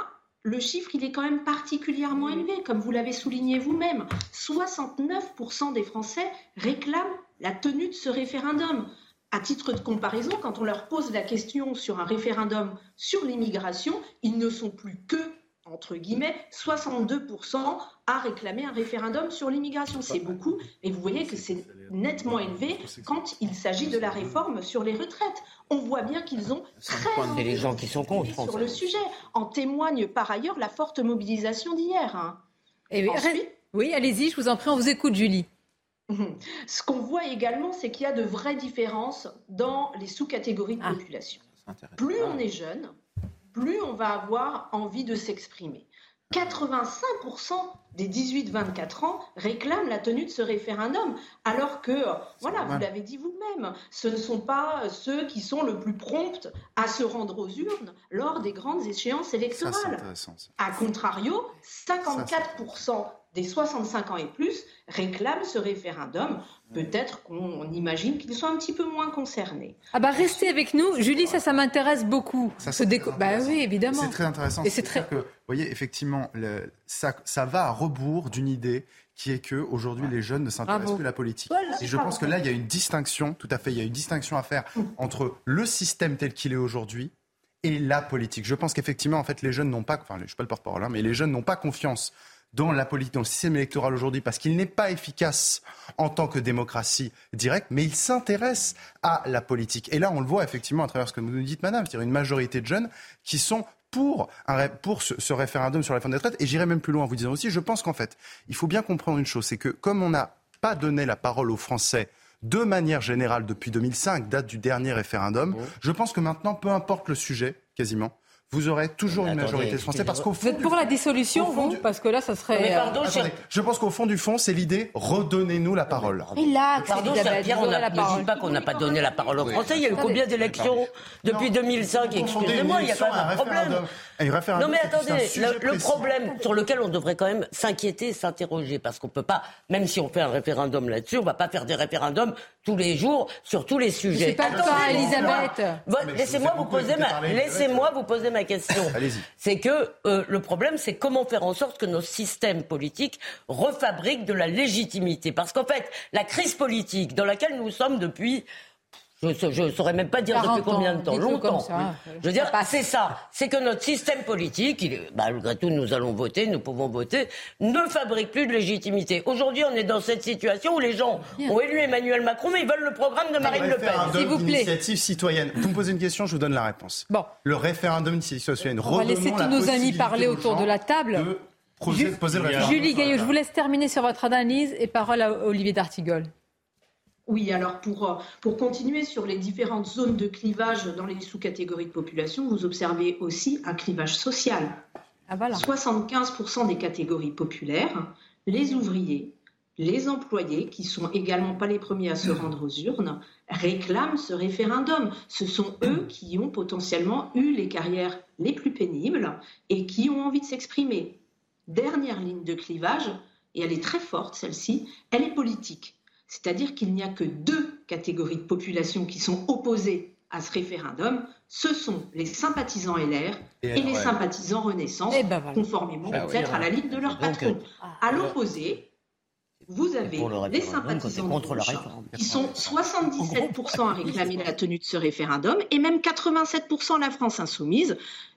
le chiffre, il est quand même particulièrement élevé, comme vous l'avez souligné vous-même. 69% des Français réclament la tenue de ce référendum. À titre de comparaison, quand on leur pose la question sur un référendum sur l'immigration, ils ne sont plus que entre guillemets, 62% à réclamer un référendum sur l'immigration. C'est beaucoup, mais vous voyez que c'est nettement élevé quand il s'agit de la réforme sur les retraites. On voit bien qu'ils ont très C'est les gens qui sont contre. sur le sujet. En témoigne par ailleurs la forte mobilisation d'hier. hein. Eh Ensuite- Oui, allez-y, je vous en prie, on vous écoute, Julie. Ce qu'on voit également, c'est qu'il y a de vraies différences dans les sous-catégories de population. Plus on est jeune, plus on va avoir envie de s'exprimer. 85% des 18-24 ans réclament la tenue de ce référendum, alors que, voilà, vous l'avez dit vous-même, ce ne sont pas ceux qui sont le plus prompts à se rendre aux urnes lors des grandes échéances électorales. ça. A contrario, 54% des 65 ans et plus réclament ce référendum. Peut-être qu'on imagine qu'ils sont un petit peu moins concernés. Ah bah restez avec nous, Julie, ça, ça m'intéresse beaucoup. Ça, Ce c'est déco- Bah oui, évidemment. C'est très intéressant. Et c'est très. Que, vous voyez, effectivement, le- ça, ça va à rebours d'une idée qui est que aujourd'hui les jeunes ne s'intéressent Bravo. plus à la politique. Voilà. Et je pense que là, il y a une distinction, tout à fait, il y a une distinction à faire entre le système tel qu'il est aujourd'hui et la politique. Je pense qu'effectivement, en fait, les jeunes n'ont pas, enfin, je suis pas le porte-parole, hein, mais les jeunes n'ont pas confiance dans la politique, dans le système électoral aujourd'hui, parce qu'il n'est pas efficace en tant que démocratie directe, mais il s'intéresse à la politique. Et là, on le voit effectivement à travers ce que vous nous dites, madame, c'est-à-dire une majorité de jeunes qui sont pour, un ré- pour ce, ce référendum sur la réforme des retraites. Et j'irai même plus loin en vous disant aussi, je pense qu'en fait, il faut bien comprendre une chose, c'est que comme on n'a pas donné la parole aux Français de manière générale depuis 2005, date du dernier référendum, je pense que maintenant, peu importe le sujet, quasiment, vous aurez toujours une attendez, majorité de Français parce qu'au Vous fond, êtes pour la dissolution, vous Parce que là, ça serait. Mais pardon, euh, Attendez, je pense qu'au fond du fond, c'est l'idée redonnez-nous la parole. Relax, Pardon, Elisabeth, Pierre, vous on a- ne dites pas qu'on n'a pas donné la parole aux Oui. Français. Il y a eu combien d'élections depuis 2005 Excusez-moi, il y a quand même un problème. Un référendum, Non mais attendez, le, problème sur lequel on devrait quand même s'inquiéter et s'interroger, parce qu'on peut pas, même si on fait un référendum là-dessus, on va pas faire des référendums tous les jours sur tous les sujets. C'est pas le Elisabeth. Mais Laissez-moi vous vous poser ma, ma question. C'est que euh, le problème, c'est comment faire en sorte que nos systèmes politiques refabriquent de la légitimité, parce qu'en fait, la crise politique dans laquelle nous sommes depuis je ne saurais même pas dire 40 depuis combien de temps, longtemps. ça. Je veux dire, c'est ça, c'est que notre système politique, il est- bah, malgré tout, nous allons voter, nous pouvons voter, ne fabrique plus de légitimité. Aujourd'hui, on est dans cette situation où les gens ont élu Emmanuel Macron, mais ils veulent le programme de Marine Le Pen. référendum d'initiative citoyenne. Vous me posez une question, je vous donne la réponse. Bon. Le référendum d'initiative citoyenne. On va laisser tous la nos amis parler autour de la table. de poser, Ju- poser le référendum. Julie Gaillot, je vous laisse terminer sur votre analyse et parole à Olivier D'Artigol. Oui, alors pour, euh, pour continuer sur les différentes zones de clivage dans les sous-catégories de population, vous observez aussi un clivage social. Ah, voilà. 75% des catégories populaires, les ouvriers, les employés, qui sont également pas les premiers à se rendre aux urnes, réclament ce référendum. Ce sont eux qui ont potentiellement eu les carrières les plus pénibles et qui ont envie de s'exprimer. Dernière ligne de clivage, et elle est très forte celle-ci, elle est politique. C'est-à-dire qu'il n'y a que deux catégories de population qui sont opposées à ce référendum, ce sont les sympathisants LR et, les sympathisants Renaissance, Eh ben conformément Ah peut-être à la ligne de leur Donc, patron. euh, À l'opposé, vous avez le les référendum, sympathisants contre gauche, réforme. qui sont 77% à réclamer la tenue de ce référendum et même 87% la France insoumise.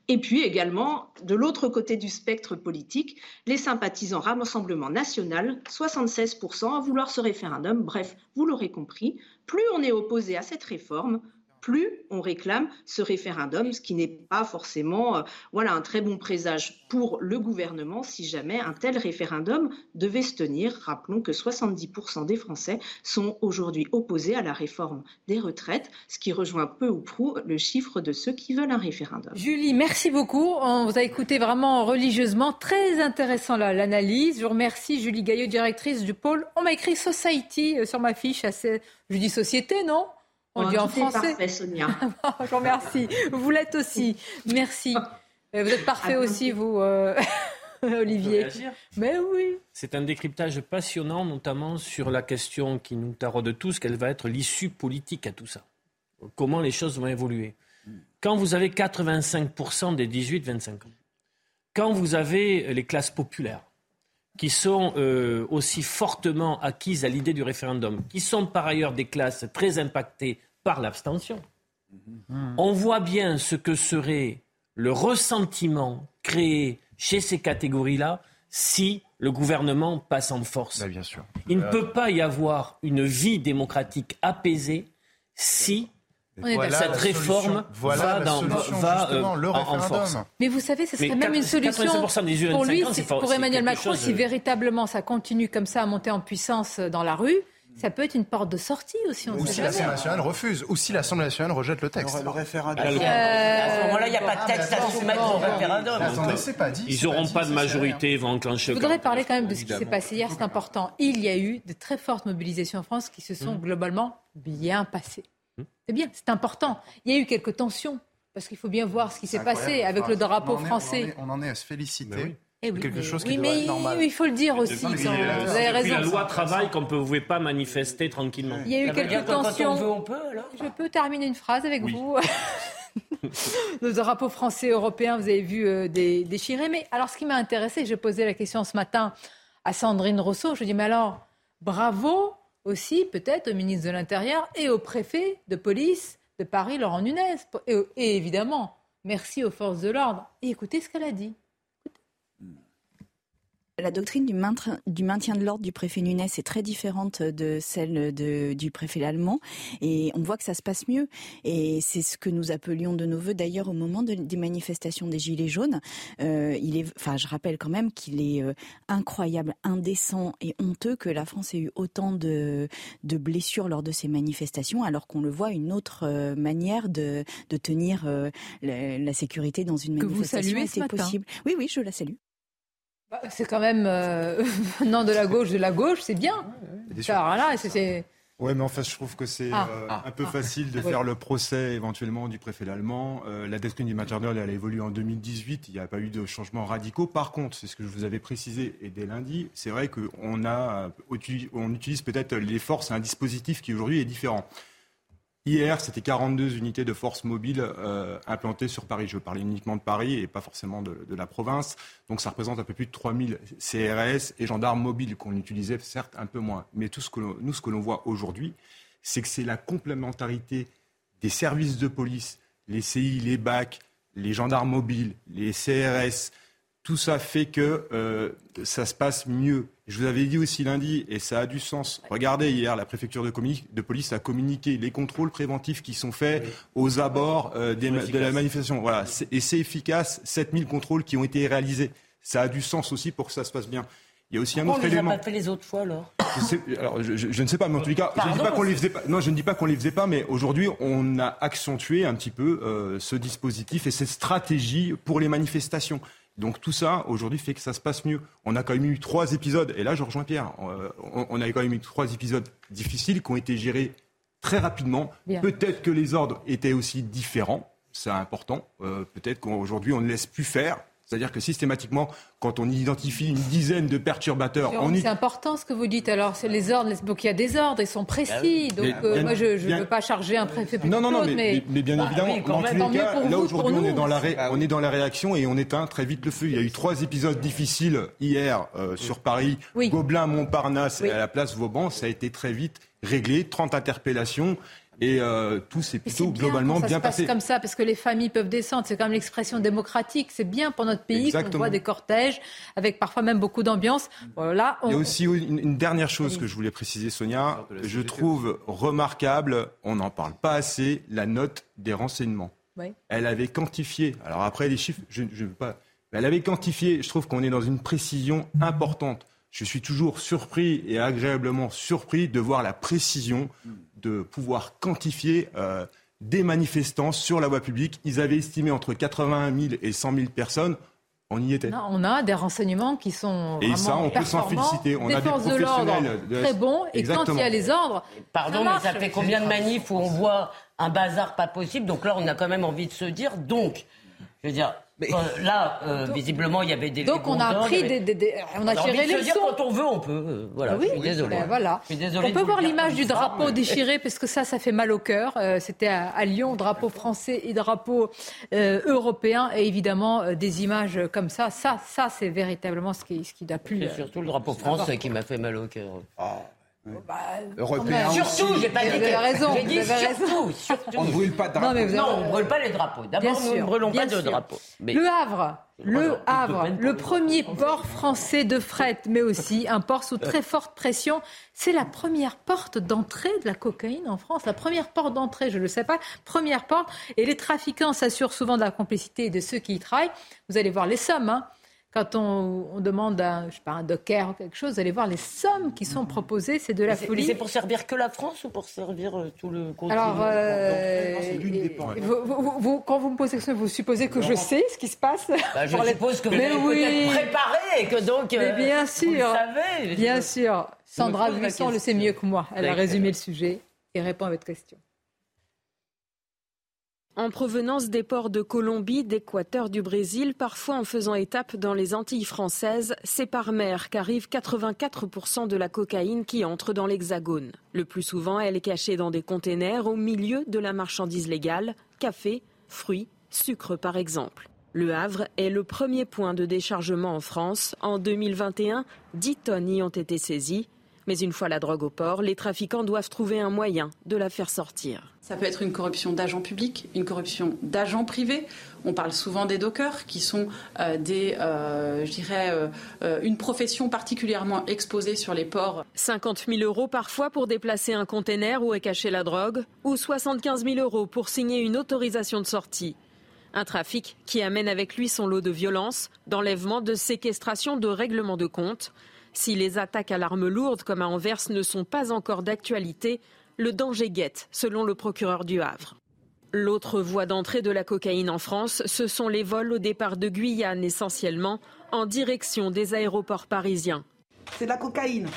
Et puis également, de l'autre côté du spectre politique, les sympathisants Rassemblement National, 76% à vouloir ce référendum. Bref, vous l'aurez compris, plus on est opposé à cette réforme, plus on réclame ce référendum, ce qui n'est pas forcément euh, voilà, un très bon présage pour le gouvernement si jamais un tel référendum devait se tenir. Rappelons que 70% des Français sont aujourd'hui opposés à la réforme des retraites, ce qui rejoint peu ou prou le chiffre de ceux qui veulent un référendum. Julie, merci beaucoup. On vous a écouté vraiment religieusement. Très intéressant l'analyse. Je vous remercie, Julie Gaillot, directrice du pôle. On m'a écrit Society euh, sur ma fiche. Assez... Je dis société, non? On dit en tout est français. parfait, Sonia. Je vous remercie. Vous l'êtes aussi. Merci. Euh, Vous êtes parfait aussi, vous, euh, Olivier. Mais oui. C'est un décryptage passionnant, notamment sur la question qui nous taraude tous, quelle va être l'issue politique à tout ça. Comment les choses vont évoluer. Quand vous avez 85% des 18-25 ans, quand vous avez les classes populaires, qui sont euh, aussi fortement acquises à l'idée du référendum, qui sont par ailleurs des classes très impactées par l'abstention, on voit bien ce que serait le ressentiment créé chez ces catégories-là si le gouvernement passe en force. bien sûr. Il ne peut pas y avoir une vie démocratique apaisée si Cette réforme. Voilà va, la dans, solution, va, justement, le en- en, force. Mais vous savez, ce serait Mais même une 80% solution des 18-25 pour lui, ans, pour Emmanuel Macron, chose si véritablement ça continue comme ça à monter en puissance dans la rue, ça peut être une porte de sortie aussi. On Ou si l'Assemblée nationale refuse, ou si l'Assemblée nationale rejette le texte. Le référendum. À ce moment-là, il n'y a pas de texte à soumettre au référendum. Attendez, c'est pas dit. Ils pas n'auront pas de majorité, ils vont enclencher Je voudrais 49. parler quand même de ce qui s'est passé hier, c'est important. Il y a eu de très fortes mobilisations en France qui se sont globalement bien passées. C'est bien, c'est important. Il y a eu quelques tensions, parce qu'il faut bien voir ce qui s'est passé avec le drapeau on en est- français. On en est, on en est à se féliciter. Eh oui, quelque mais- chose qui oui, doit mais être normal. il faut le dire aussi. Vous avez raison. la loi travaille qu'on ne pouvait pas manifester tranquillement. Il y a eu dire quelques que quand on tensions. veut, on peut, alors Je peux terminer une phrase avec Oui. vous Le drapeau français et européen, vous avez vu euh, des, déchiré. Mais alors, ce qui m'a intéressé, j'ai posé la question ce matin à Sandrine Rousseau. Je dis, mais alors, bravo aussi peut-être au ministre de l'Intérieur et au préfet de police de Paris, Laurent Nunez. Et, évidemment, merci aux forces de l'ordre. Écoutez ce qu'elle a dit. La doctrine du maintien, du maintien de l'ordre du préfet Nunes est très différente de celle de- du préfet allemand et on voit que ça se passe mieux et c'est ce que nous appelions de nos voeux d'ailleurs au moment de- des manifestations des Gilets jaunes. Euh, il est, enfin, je rappelle quand même qu'il est euh, incroyable, indécent et honteux que la France ait eu autant de, de blessures lors de ces manifestations alors qu'on le voit une autre euh, manière de, de tenir la, la sécurité dans une Que vous manifestation saluez ce était matin. possible. Oui, oui, je la salue. Bah, C'est quand même euh, venant de la gauche, de la gauche, c'est bien. Alors là, c'est-. Ouais, mais en fait, je trouve que c'est Ah. euh, Ah. un peu facile de Oui. faire le procès éventuellement du préfet allemand. Euh, la doctrine du l'ordre, elle a évolué en 2018. Il n'y a pas eu de changements radicaux. Par contre, c'est ce que je vous avais précisé et dès lundi, c'est vrai qu'on a, euh, on utilise peut-être les forces, un dispositif qui aujourd'hui est différent. Hier, c'était 42 unités de forces mobiles euh, implantées sur Paris. Je parlais uniquement de Paris et pas forcément de, la province. Donc ça représente un peu plus de 3000 CRS et gendarmes mobiles qu'on utilisait certes un peu moins. Mais tout ce que nous, ce que l'on voit aujourd'hui, c'est que c'est la complémentarité des services de police, les CI, les BAC, les gendarmes mobiles, les CRS, tout ça fait que euh, ça se passe mieux. Je vous avais dit aussi lundi, et ça a du sens. Regardez, hier, la préfecture de, police a communiqué les contrôles préventifs qui sont faits aux abords euh, des de la manifestation. Voilà, C'est- et c'est efficace. 7000 contrôles qui ont été réalisés. Ça a du sens aussi pour que ça se passe bien. Il y a aussi un autre on ne les a élément. pas fait les autres fois, alors Je, sais- alors, je, je- je ne sais pas, mais en tous les cas, je ne dis pas qu'on les faisait pas. Non, je ne dis pas qu'on les faisait pas, mais aujourd'hui, on a accentué un petit peu euh, ce dispositif et cette stratégie pour les manifestations. Donc tout ça, aujourd'hui, fait que ça se passe mieux. On a quand même eu trois épisodes, et là, je rejoins Pierre. on, on a quand même eu trois épisodes difficiles qui ont été gérés très rapidement. Peut-être que les ordres étaient aussi différents, c'est important. Euh, Peut-être qu'aujourd'hui, on ne laisse plus faire. C'est-à-dire que systématiquement, quand on identifie une dizaine de perturbateurs, on C'est important ce que vous dites. Alors, c'est les ordres. Donc, il y a des ordres, ils sont précis. Ah Donc, euh, moi, je ne veux pas charger un préfet Non, non, non, mais, mais, mais, bien bah, évidemment, oui, dans tous les cas, là aujourd'hui, on, est dans la ré... Ah on est dans la réaction et on éteint très vite le feu. Il y a eu trois épisodes difficiles hier euh, sur Paris, oui. Gobelin, Montparnasse Oui. et à la place Vauban. Ça a été très vite réglé, 30 interpellations. Et euh, tout s'est plutôt bien globalement ça bien se passe passé. comme ça, parce que les familles peuvent descendre. C'est quand même l'expression démocratique. C'est bien pour notre pays qu'on voit des cortèges avec parfois même beaucoup d'ambiance. Voilà. on- Il y a aussi une, une dernière chose que je voulais préciser, Sonia. Je trouve remarquable, on n'en parle pas assez, la note des renseignements. Oui. Elle avait quantifié, alors après les chiffres, je ne veux pas, mais elle avait quantifié, je trouve qu'on est dans une précision importante. Je suis toujours surpris et agréablement surpris de voir la précision de pouvoir quantifier euh, des manifestants sur la voie publique. Ils avaient estimé entre 81 000 et 100 000 personnes. On y était. Non, on a des renseignements qui sont Et vraiment ça, on peut s'en féliciter. On des a des forces de l'ordre professionnels de la- très bons. Et quand il y a les ordres, Pardon, ça mais ça fait combien de manifs où on voit un bazar pas possible? Donc là, on a quand même envie de se dire, donc, je veux dire, euh, là, euh, visiblement, il y avait des. Donc des on a ordres, des, des- des- on a tiré les dire, leçons. quand on veut, on peut. euh, voilà, Oui, je suis désolé. ben voilà. Je suis désolé On peut voir l'image du drapeau mais- déchiré parce que ça, ça fait mal au cœur. Euh, C'était à, à Lyon, drapeau français et drapeau euh, européen. Et évidemment, euh, des images comme ça, ça, ça c'est véritablement ce qui, ce qui n'a plus. C'est surtout le drapeau français qui m'a fait mal au cœur. Européen Surtout, j'ai pas dit que- raison, J'ai dit surtout, raison. surtout. On ne brûle pas de Non, drapeau. mais vous avez- Non, on ne brûle pas les drapeaux. D'abord, nous ne brûlons pas de drapeaux. Mais- Le Havre, le Havre, le premier port français de fret, mais aussi un port sous très forte pression. C'est la première porte d'entrée de la cocaïne en France. La première porte d'entrée, je ne le sais pas, première porte. Et les trafiquants s'assurent souvent de la complicité de ceux qui y travaillent. Vous allez voir les sommes. hein. Quand on, on demande à, je sais pas, un docker ou quelque chose, vous allez voir les sommes qui sont proposées. C'est de la Mais folie. mais C'est pour servir que la France ou pour servir euh, tout le continent Alors, euh, vous- vous- vous- quand vous me posez la question, vous supposez que je sais ce qui se passe Bah, je les- suppose que vous Mais avez oui. peut-être préparé et que donc. Mais euh, bien Vous le sûr, savez. bien sûr. Sandra Buisson le sait mieux que moi. Elle a résumé le sujet et répond à votre question. En provenance des ports de Colombie, d'Équateur, du Brésil, parfois en faisant étape dans les Antilles françaises, c'est par mer qu'arrive 84% de la cocaïne qui entre dans l'Hexagone. Le plus souvent, elle est cachée dans des containers au milieu de la marchandise légale, café, fruits, sucre par exemple. Le Havre est le premier point de déchargement en France. En 2021, 10 tonnes y ont été saisies. Mais une fois la drogue au port, les trafiquants doivent trouver un moyen de la faire sortir. Ça peut être une corruption d'agents publics, une corruption d'agents privés. On parle souvent des dockers, qui sont euh, des, euh, je dirais, euh, une profession particulièrement exposée sur les ports. 50 000 euros parfois pour déplacer un conteneur où est cachée la drogue, ou 75 000 euros pour signer une autorisation de sortie. Un trafic qui amène avec lui son lot de violence, d'enlèvement, de séquestration, de règlement de compte. Si les attaques à l'arme lourde comme à Anvers ne sont pas encore d'actualité, le danger guette, selon le procureur du Havre. L'autre voie d'entrée de la cocaïne en France, ce sont les vols au départ de Guyane essentiellement, en direction des aéroports parisiens. C'est de la cocaïne.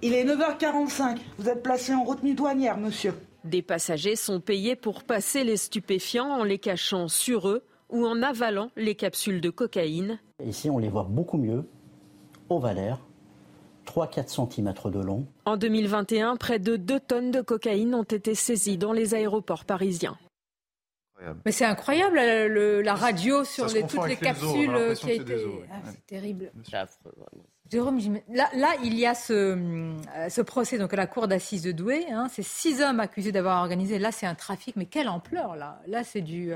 Il est 9h45. Vous êtes placé en retenue douanière, monsieur. Des passagers sont payés pour passer les stupéfiants en les cachant sur eux ou en avalant les capsules de cocaïne. Ici, on les voit beaucoup mieux, ovalaires, 3-4 cm de long. En 2021, près de 2 tonnes de cocaïne ont été saisies dans les aéroports parisiens. Mais c'est incroyable la, le- la radio sur les- toutes les capsules euh, qui a c'est été. Ah, c'est terrible. C'est affreux. Jérôme, là, là, il y a ce, euh, ce procès donc à la cour d'assises de Douai. Hein, c'est six hommes accusés d'avoir organisé. Là, c'est un trafic, mais quelle ampleur là Là, c'est du.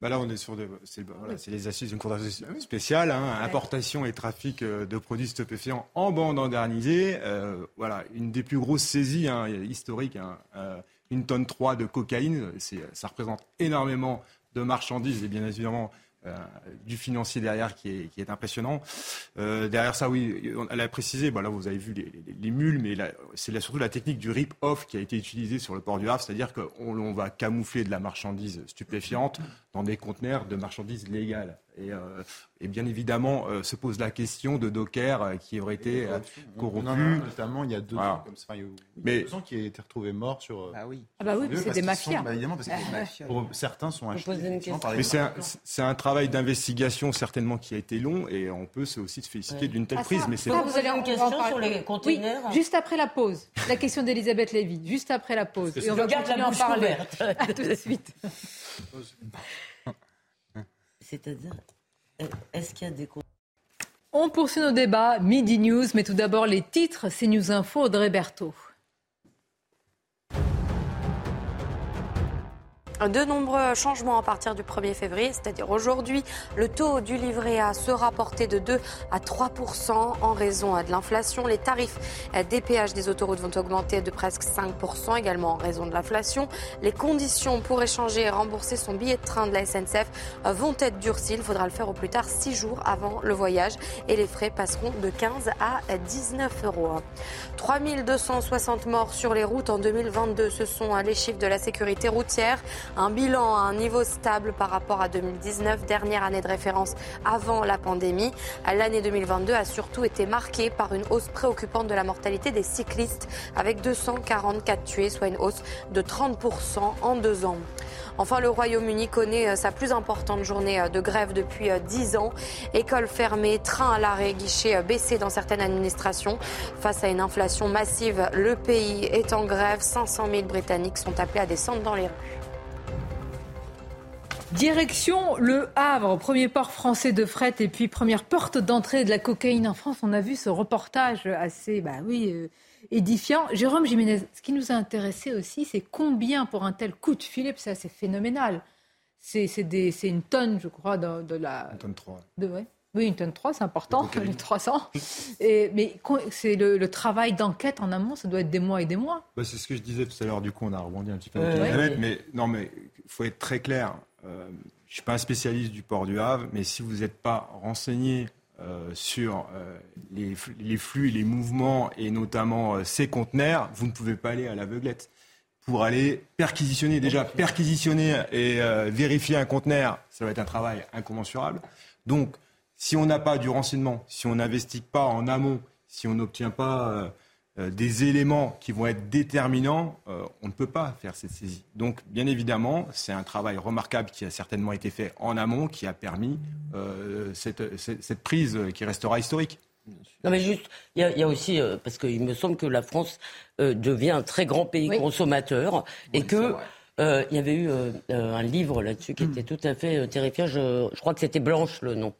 Bah là, on est sur de- c'est voilà, c'est les assises d'une cour d'assises spéciale, hein, importation et trafic euh, de produits stupéfiants en bande organisée. Euh, voilà, une des plus grosses saisies hein, historiques, hein, euh, une tonne 3 de cocaïne, ça représente énormément de marchandises et bien évidemment euh, du financier derrière qui est, qui est impressionnant. Euh, derrière ça, oui, on- elle a précisé, bah là vous avez vu les, les- les mules, mais c'est surtout la technique du rip-off qui a été utilisée sur le port du Havre, c'est-à-dire qu'on on va camoufler de la marchandise stupéfiante dans des conteneurs de marchandises légales. Et, euh, et bien évidemment, euh, se pose la question de dockers euh, qui auraient été euh, a notamment il y a deux Voilà. ans comme ça. Enfin, il y a Mais- deux ans qui a été retrouvé mort sur. euh, Ah oui. Ah bah oui, c'est des mafias. sont- bah, évidemment, parce que Ah, les- pour- certains sont achetés. Mais c'est un, un travail d'investigation certainement qui a été long et on peut aussi se féliciter d'une telle Ah, prise. ça, mais c'est ça, pas- vous allez question en parler. sur les containers Oui, juste après la pause. La question d'Elisabeth Lévy, juste après la pause. Et on je va garde la continuer à en parler. À tout de suite. Con- On poursuit nos débats, Midi News, mais tout d'abord les titres, c'est News Info, Audrey Berthaud. De nombreux changements à partir du 1er février, c'est-à-dire aujourd'hui. Le taux du livret A sera porté de 2 à 3% en raison de l'inflation. Les tarifs des péages des autoroutes vont augmenter de presque 5% également en raison de l'inflation. Les conditions pour échanger et rembourser son billet de train de la SNCF vont être durcies. Il faudra le faire au plus tard 6 jours avant le voyage et les frais passeront de 15 à 19 euros. 3260 morts sur les routes en 2022, ce sont les chiffres de la sécurité routière. Un bilan à un niveau stable par rapport à 2019, dernière année de référence avant la pandémie. L'année 2022 a surtout été marquée par une hausse préoccupante de la mortalité des cyclistes, avec 244 tués, soit une hausse de 30% en deux ans. Enfin, le Royaume-Uni connaît euh, sa plus importante journée euh, de grève depuis euh, 10 ans. Écoles fermées, trains à l'arrêt, guichets euh, baissés dans certaines administrations. Face à une inflation massive, le pays est en grève. 500 000 Britanniques sont appelés à descendre dans les rues. Direction le Havre, premier port français de fret et puis première porte d'entrée de la cocaïne en France. On a vu ce reportage assez, bah oui, euh, édifiant. Jérôme Jiménez, ce qui nous a intéressé aussi, c'est combien pour un tel coup de filet, ça c'est phénoménal. C'est c'est des- c'est une tonne, je crois, de, de la. Une tonne 3. De, ouais. Oui, une tonne 3, c'est important, les 300. Et, mais c'est le, le travail d'enquête en amont, ça doit être des mois et des mois. Bah, c'est ce que je disais tout à l'heure, du coup on a rebondi un petit peu Euh, ouais. Elisabeth, mais non mais il faut être très clair. Euh, je suis pas un spécialiste du port du Havre, mais si vous n'êtes pas renseigné euh, sur euh, les, les flux les mouvements et notamment ces conteneurs, vous ne pouvez pas aller à l'aveuglette. Pour aller perquisitionner, déjà perquisitionner et vérifier un conteneur, ça va être un travail incommensurable. Donc, si on n'a pas du renseignement, si on n'investigue pas en amont, si on n'obtient pas des éléments qui vont être déterminants, euh, on ne peut pas faire cette saisie. Donc, bien évidemment, c'est un travail remarquable qui a certainement été fait en amont, qui a permis euh, cette, cette- cette prise qui restera historique. Non, mais juste, il y, a- il y a aussi, euh, parce qu'il me semble que la France euh, devient un très grand pays consommateur et que. Euh, il y avait eu euh, euh, un livre là-dessus qui était tout à fait euh, terrifiant. Je, je crois que c'était Blanche le nom,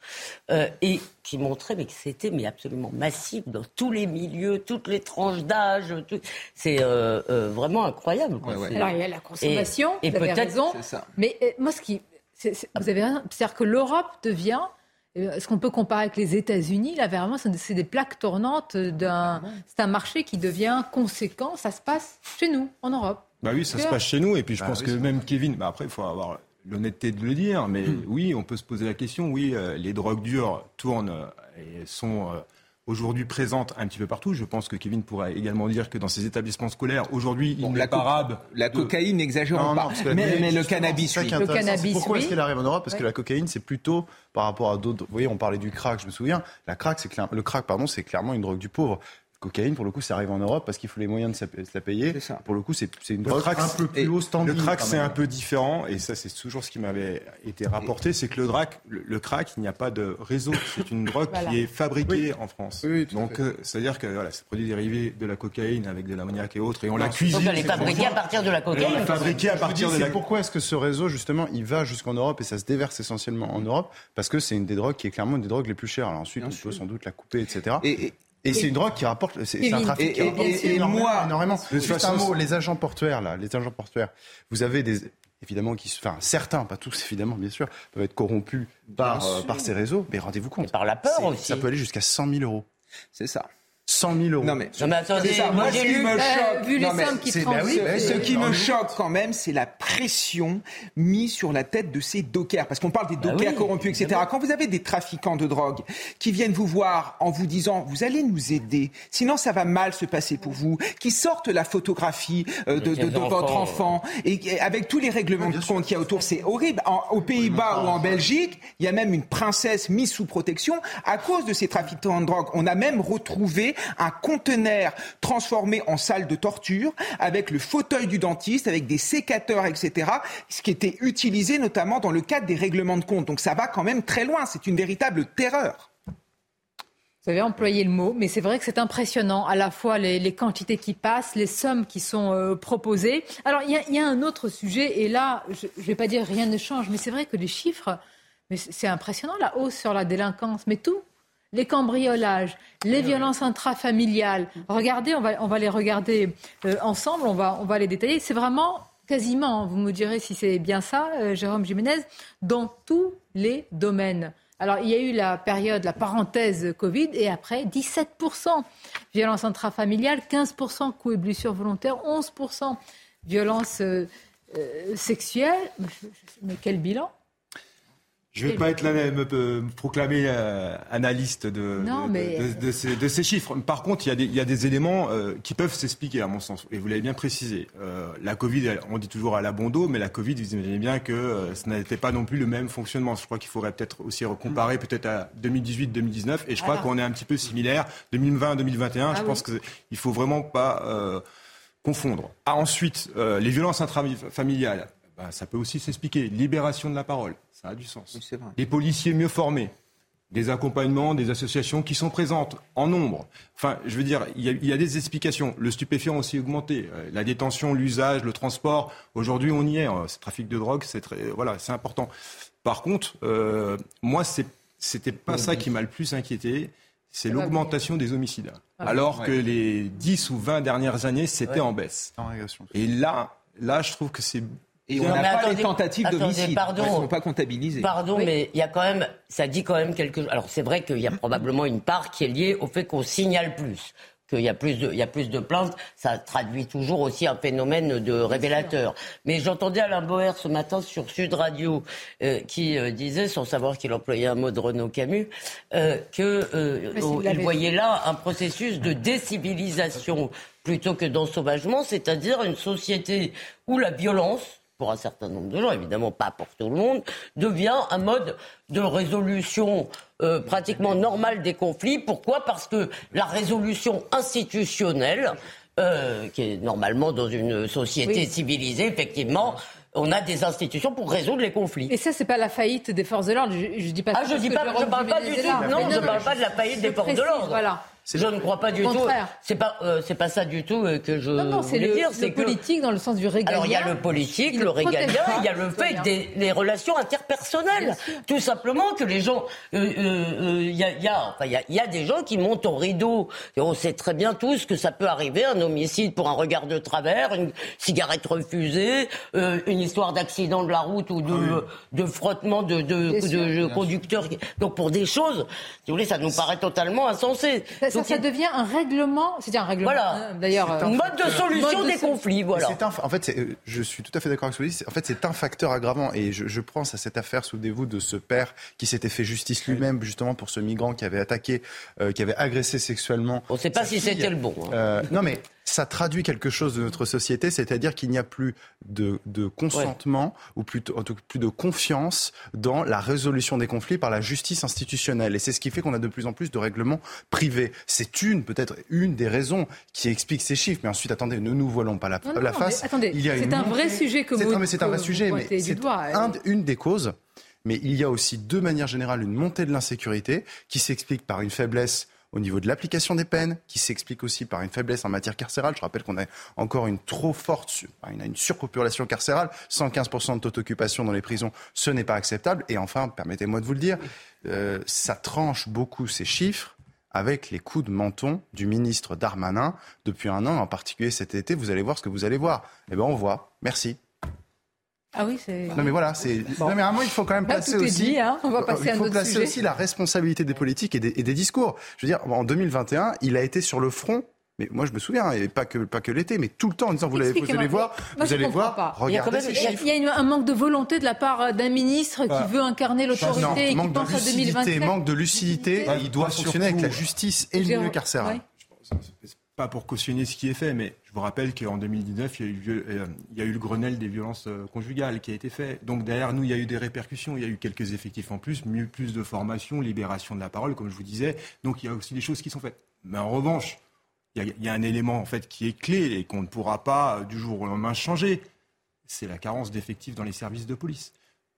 Euh, et qui montrait mais que c'était mais absolument massif dans tous les milieux, toutes les tranches d'âge. tout- C'est euh, euh, vraiment incroyable. quoi. C'est- Alors il y a la consommation, Et- et vous avez peut-être- raison. Mais euh, moi, ce qui, vous avez raison, c'est-à-dire que l'Europe devient, est-ce qu'on peut comparer avec les États-Unis Là, vraiment, c'est des- c'est des plaques tournantes d'un, c'est un marché qui devient conséquent. Ça se passe chez nous, en Europe. Bah oui, ça se passe chez nous. Et puis je Bah pense oui, que même Kevin, bah après, il faut avoir l'honnêteté de le dire, mais oui, on peut se poser la question. Oui, euh, les drogues dures tournent euh, et sont euh, aujourd'hui présentes un petit peu partout. Je pense que Kevin pourrait également dire que dans ces établissements scolaires, aujourd'hui, il n'est la pas la de- cocaïne, n'exagérons Non, non, pas. Mais- le cannabis, oui. Le cannabis, Pourquoi oui. est-ce qu'elle arrive en Europe? Parce Ouais. que la cocaïne, c'est plutôt par rapport à d'autres. Vous voyez, on parlait du crack, je me souviens. La crack, c'est clair- le crack, pardon, c'est clairement une drogue du pauvre. Cocaïne, pour le coup, ça arrive en Europe parce qu'il faut les moyens de sa- de se la payer. Pour le coup, c'est une Le drogue crack, un peu plus haut standing. Le crack, c'est un peu différent, et ça, c'est toujours ce qui m'avait été rapporté, c'est que le, drac, le, le crack, il n'y a pas de réseau. C'est une drogue Voilà. qui est fabriquée Oui. en France. Oui, oui, tout à Donc, fait. euh, c'est-à-dire que voilà, c'est produit dérivé de la cocaïne avec de l'ammoniac et autres, et on la cuisine. Donc elle est fabriquée à partir de la cocaïne. on la fabriquée à partir de la pourquoi est-ce que ce réseau, justement, il va jusqu'en Europe et ça se déverse essentiellement en Europe? Parce que c'est une des drogues qui est clairement une des drogues les plus chères. Alors ensuite, on peut sans doute la couper, etc. Et, c'est une drogue qui rapporte, c'est un trafic qui et- et- rapporte et- et énormément, moi- énormément. de toute Juste un façon, mot, les agents portuaires, là, les agents portuaires, vous avez des, évidemment, qui, enfin, certains, pas tous, évidemment, bien sûr, peuvent être corrompus par, euh, par ces réseaux, mais rendez-vous compte. par la peur aussi. Ça peut aller jusqu'à 100 000 euros. C'est ça. 100 000 euros. Non mais, Non, mais attendez, ça. moi, j'ai ce qui lu- me Euh, choque, vu les non, sommes qui c'est- transitent, bah oui, c'est- ce qui me choque quand même, c'est la pression mise sur la tête de ces dockers, parce qu'on parle des Bah dockers oui, corrompus, etc. évidemment. Quand vous avez des trafiquants de drogue qui viennent vous voir en vous disant vous allez nous aider, sinon ça va mal se passer pour vous, qui sortent la photographie euh, de, De de- de tes votre enfants, enfant et et avec tous les règlements de compte qu'il y a autour, c'est horrible. En- aux Pays-Bas ou en Belgique, il y a même une princesse mise sous protection à cause de ces trafiquants de drogue. On a même retrouvé un conteneur transformé en salle de torture avec le fauteuil du dentiste, avec des sécateurs, etc. Ce qui était utilisé notamment dans le cadre des règlements de compte. Donc ça va quand même très loin. C'est une véritable terreur. Vous avez employé le mot, mais c'est vrai que c'est impressionnant, à la fois les, quantités qui passent, les sommes qui sont euh, proposées. Alors, il y, a- un autre sujet, et là, je ne vais pas dire rien ne change, mais c'est vrai que les chiffres, c'est impressionnant, la hausse sur la délinquance, mais tout. Les cambriolages, les violences intrafamiliales. Regardez, on va, on va les regarder euh, ensemble, on va, on va les détailler. C'est vraiment quasiment, vous me direz si c'est bien ça, euh, Jérôme Jiménez, dans tous les domaines. Alors, il y a eu la période, la parenthèse Covid, et après, 17%. Violence intrafamiliale, 15%. Coups et blessures volontaires, 11%. Violence euh, euh, sexuelle. Mais quel bilan Je ne vais pas être là, me, me proclamer euh, analyste de, Non, de, mais- de- de ces, de ces chiffres. Par contre, il y a des, il y a des éléments euh, qui peuvent s'expliquer, à mon sens. Et vous l'avez bien précisé. Euh, la Covid, on dit toujours à la bon dos, mais la Covid, vous imaginez bien que euh, ce n'était pas non plus le même fonctionnement. Je crois qu'il faudrait peut-être aussi comparer peut-être à 2018-2019. Et je crois Voilà. qu'on est un petit peu similaire. 2020-2021, Ah je oui. pense qu'il ne faut vraiment pas euh, confondre. Ah, ensuite, euh, les violences intrafamiliales. Bah, ça peut aussi s'expliquer. Libération de la parole, ça a du sens. Vrai. Des policiers mieux formés, des accompagnements, des associations qui sont présentes en nombre. Enfin, je veux dire, il y a, il y a des explications. Le stupéfiant a aussi augmenté. Euh, La détention, l'usage, le transport. Aujourd'hui, on y est. Euh, Ce trafic de drogue, c'est très, voilà, c'est important. Par contre, euh, moi, c'était pas ça qui m'a le plus inquiété. C'est l'augmentation des homicides. Ah. Alors Ouais. que les 10 ou 20 dernières années, c'était Ouais. en baisse. En. Et là, là, je trouve que c'est Et on n'a pas attendez, les tentatives d'homicide. pardon. Elles ne sont pas comptabilisées. Pardon, Oui. mais il y a quand même, ça dit quand même quelque chose. Alors c'est vrai qu'il y a probablement une part qui est liée au fait qu'on signale plus, qu'il y a plus de, il y a plus de plaintes. Ça traduit toujours aussi un phénomène de révélateur. Mais j'entendais Alain Boer ce matin sur Sud Radio euh, qui euh, disait, sans savoir qu'il employait un mot de Renaud Camus, euh, que euh, oh, voyait là un processus de décivilisation plutôt que d'ensauvagement, c'est-à-dire une société où la violence pour un certain nombre de gens, évidemment pas pour tout le monde, devient un mode de résolution euh, pratiquement normal des conflits. Pourquoi? Parce que la résolution institutionnelle, euh, qui est normalement dans une société Oui. civilisée, effectivement, on a des institutions pour résoudre les conflits. Et ça, c'est pas la faillite des forces de l'ordre. Je, je dis pas Ah, ça je dis pas, je parle pas du tout. Non, Mais je parle pas de la faillite des forces de l'ordre. Voilà. Je ne crois pas du Au tout. contraire. C'est pas, euh, c'est pas ça du tout euh, que je Non, non, c'est voulais le, dire. C'est que politique dans le sens du régalien. alors il y a le politique, Il le régalien, il y a le fait des les relations interpersonnelles. Tout simplement que les gens, euh, euh, euh, il y, a, il y, a, enfin, il y, a, il y a des gens qui montent au rideau. Et on sait très bien tous que ça peut arriver, un homicide pour un regard de travers, une cigarette refusée, euh, une histoire d'accident de la route ou de, de frottement de, de, de, de conducteurs. qui- Donc pour des choses, si vous voulez, ça nous paraît totalement insensé. Ça, Donc, ça il- devient un règlement. C'est un règlement. Voilà. hein, D'ailleurs, Une mode de solution mode de des conflits, voilà. C'est un- en fait, c'est- euh, je suis tout à fait d'accord avec ce que vous dites. C'est- En fait, c'est un facteur aggravant. Et je, je pense à cette affaire, souvenez-vous, de ce père qui s'était fait justice lui-même, justement, pour ce migrant qui avait attaqué, euh, qui avait agressé sexuellement. On ne sait pas si c'était le bon. hein. Euh, non, mais ça traduit quelque chose de notre société, c'est-à-dire qu'il n'y a plus de, de consentement ou plutôt, en tout cas, plus de confiance dans la résolution des conflits par la justice institutionnelle. Et c'est ce qui fait qu'on a de plus en plus de règlements privés. C'est une, peut-être une des raisons qui explique ces chiffres. Mais ensuite, attendez, ne nous voilons pas la, Non, la non, face. attendez, Il y a c'est une un vrai sujet que C'est- vous- c'est un vrai sujet, mais c'est doigt, un- euh. une des causes. Mais il y a aussi, de manière générale, une montée de l'insécurité qui s'explique par une faiblesse au niveau de l'application des peines, qui s'explique aussi par une faiblesse en matière carcérale. Je rappelle qu'on a encore une trop forte, une, une surpopulation carcérale, 115% de taux d'occupation dans les prisons, ce n'est pas acceptable. Et enfin, permettez-moi de vous le dire, euh, ça tranche beaucoup ces chiffres avec les coups de menton du ministre Darmanin depuis un an, en particulier cet été. Vous allez voir ce que vous allez voir. Eh bien, on voit. Merci. Ah oui, c'est. Non mais voilà, c'est. Non mais à un moment, il faut quand même Bah, placer aussi. dit, hein. On va passer il à un faut autre placer sujet. aussi la responsabilité des politiques et des, et des discours. Je veux dire, en 2021, il a été sur le front. Mais moi, je me souviens, et pas que pas que l'été, mais tout le temps en disant vous, vous allez voir, Moi, vous allez voir, pas. regardez ces Il y a- chiffres. il y a une- un manque de volonté de la part d'un ministre qui Bah, veut incarner l'autorité et qui manque de pense à lucidité, 2027. manque de lucidité, et il doit fonctionner avec la justice et le milieu carcéral. C'est pas pour cautionner ce qui est fait, mais je vous rappelle qu'en 2019, il y, a eu, viol- euh, il y a eu le Grenelle des violences euh, conjugales qui a été fait. Donc derrière nous, il y a eu des répercussions, il y a eu quelques effectifs en plus, mieux, plus de formation, libération de la parole, comme je vous disais. Donc il y a aussi des choses qui sont faites. Mais en revanche, il y a, un élément en fait qui est clé et qu'on ne pourra pas euh, du jour au lendemain changer. C'est la carence d'effectifs dans les services de police.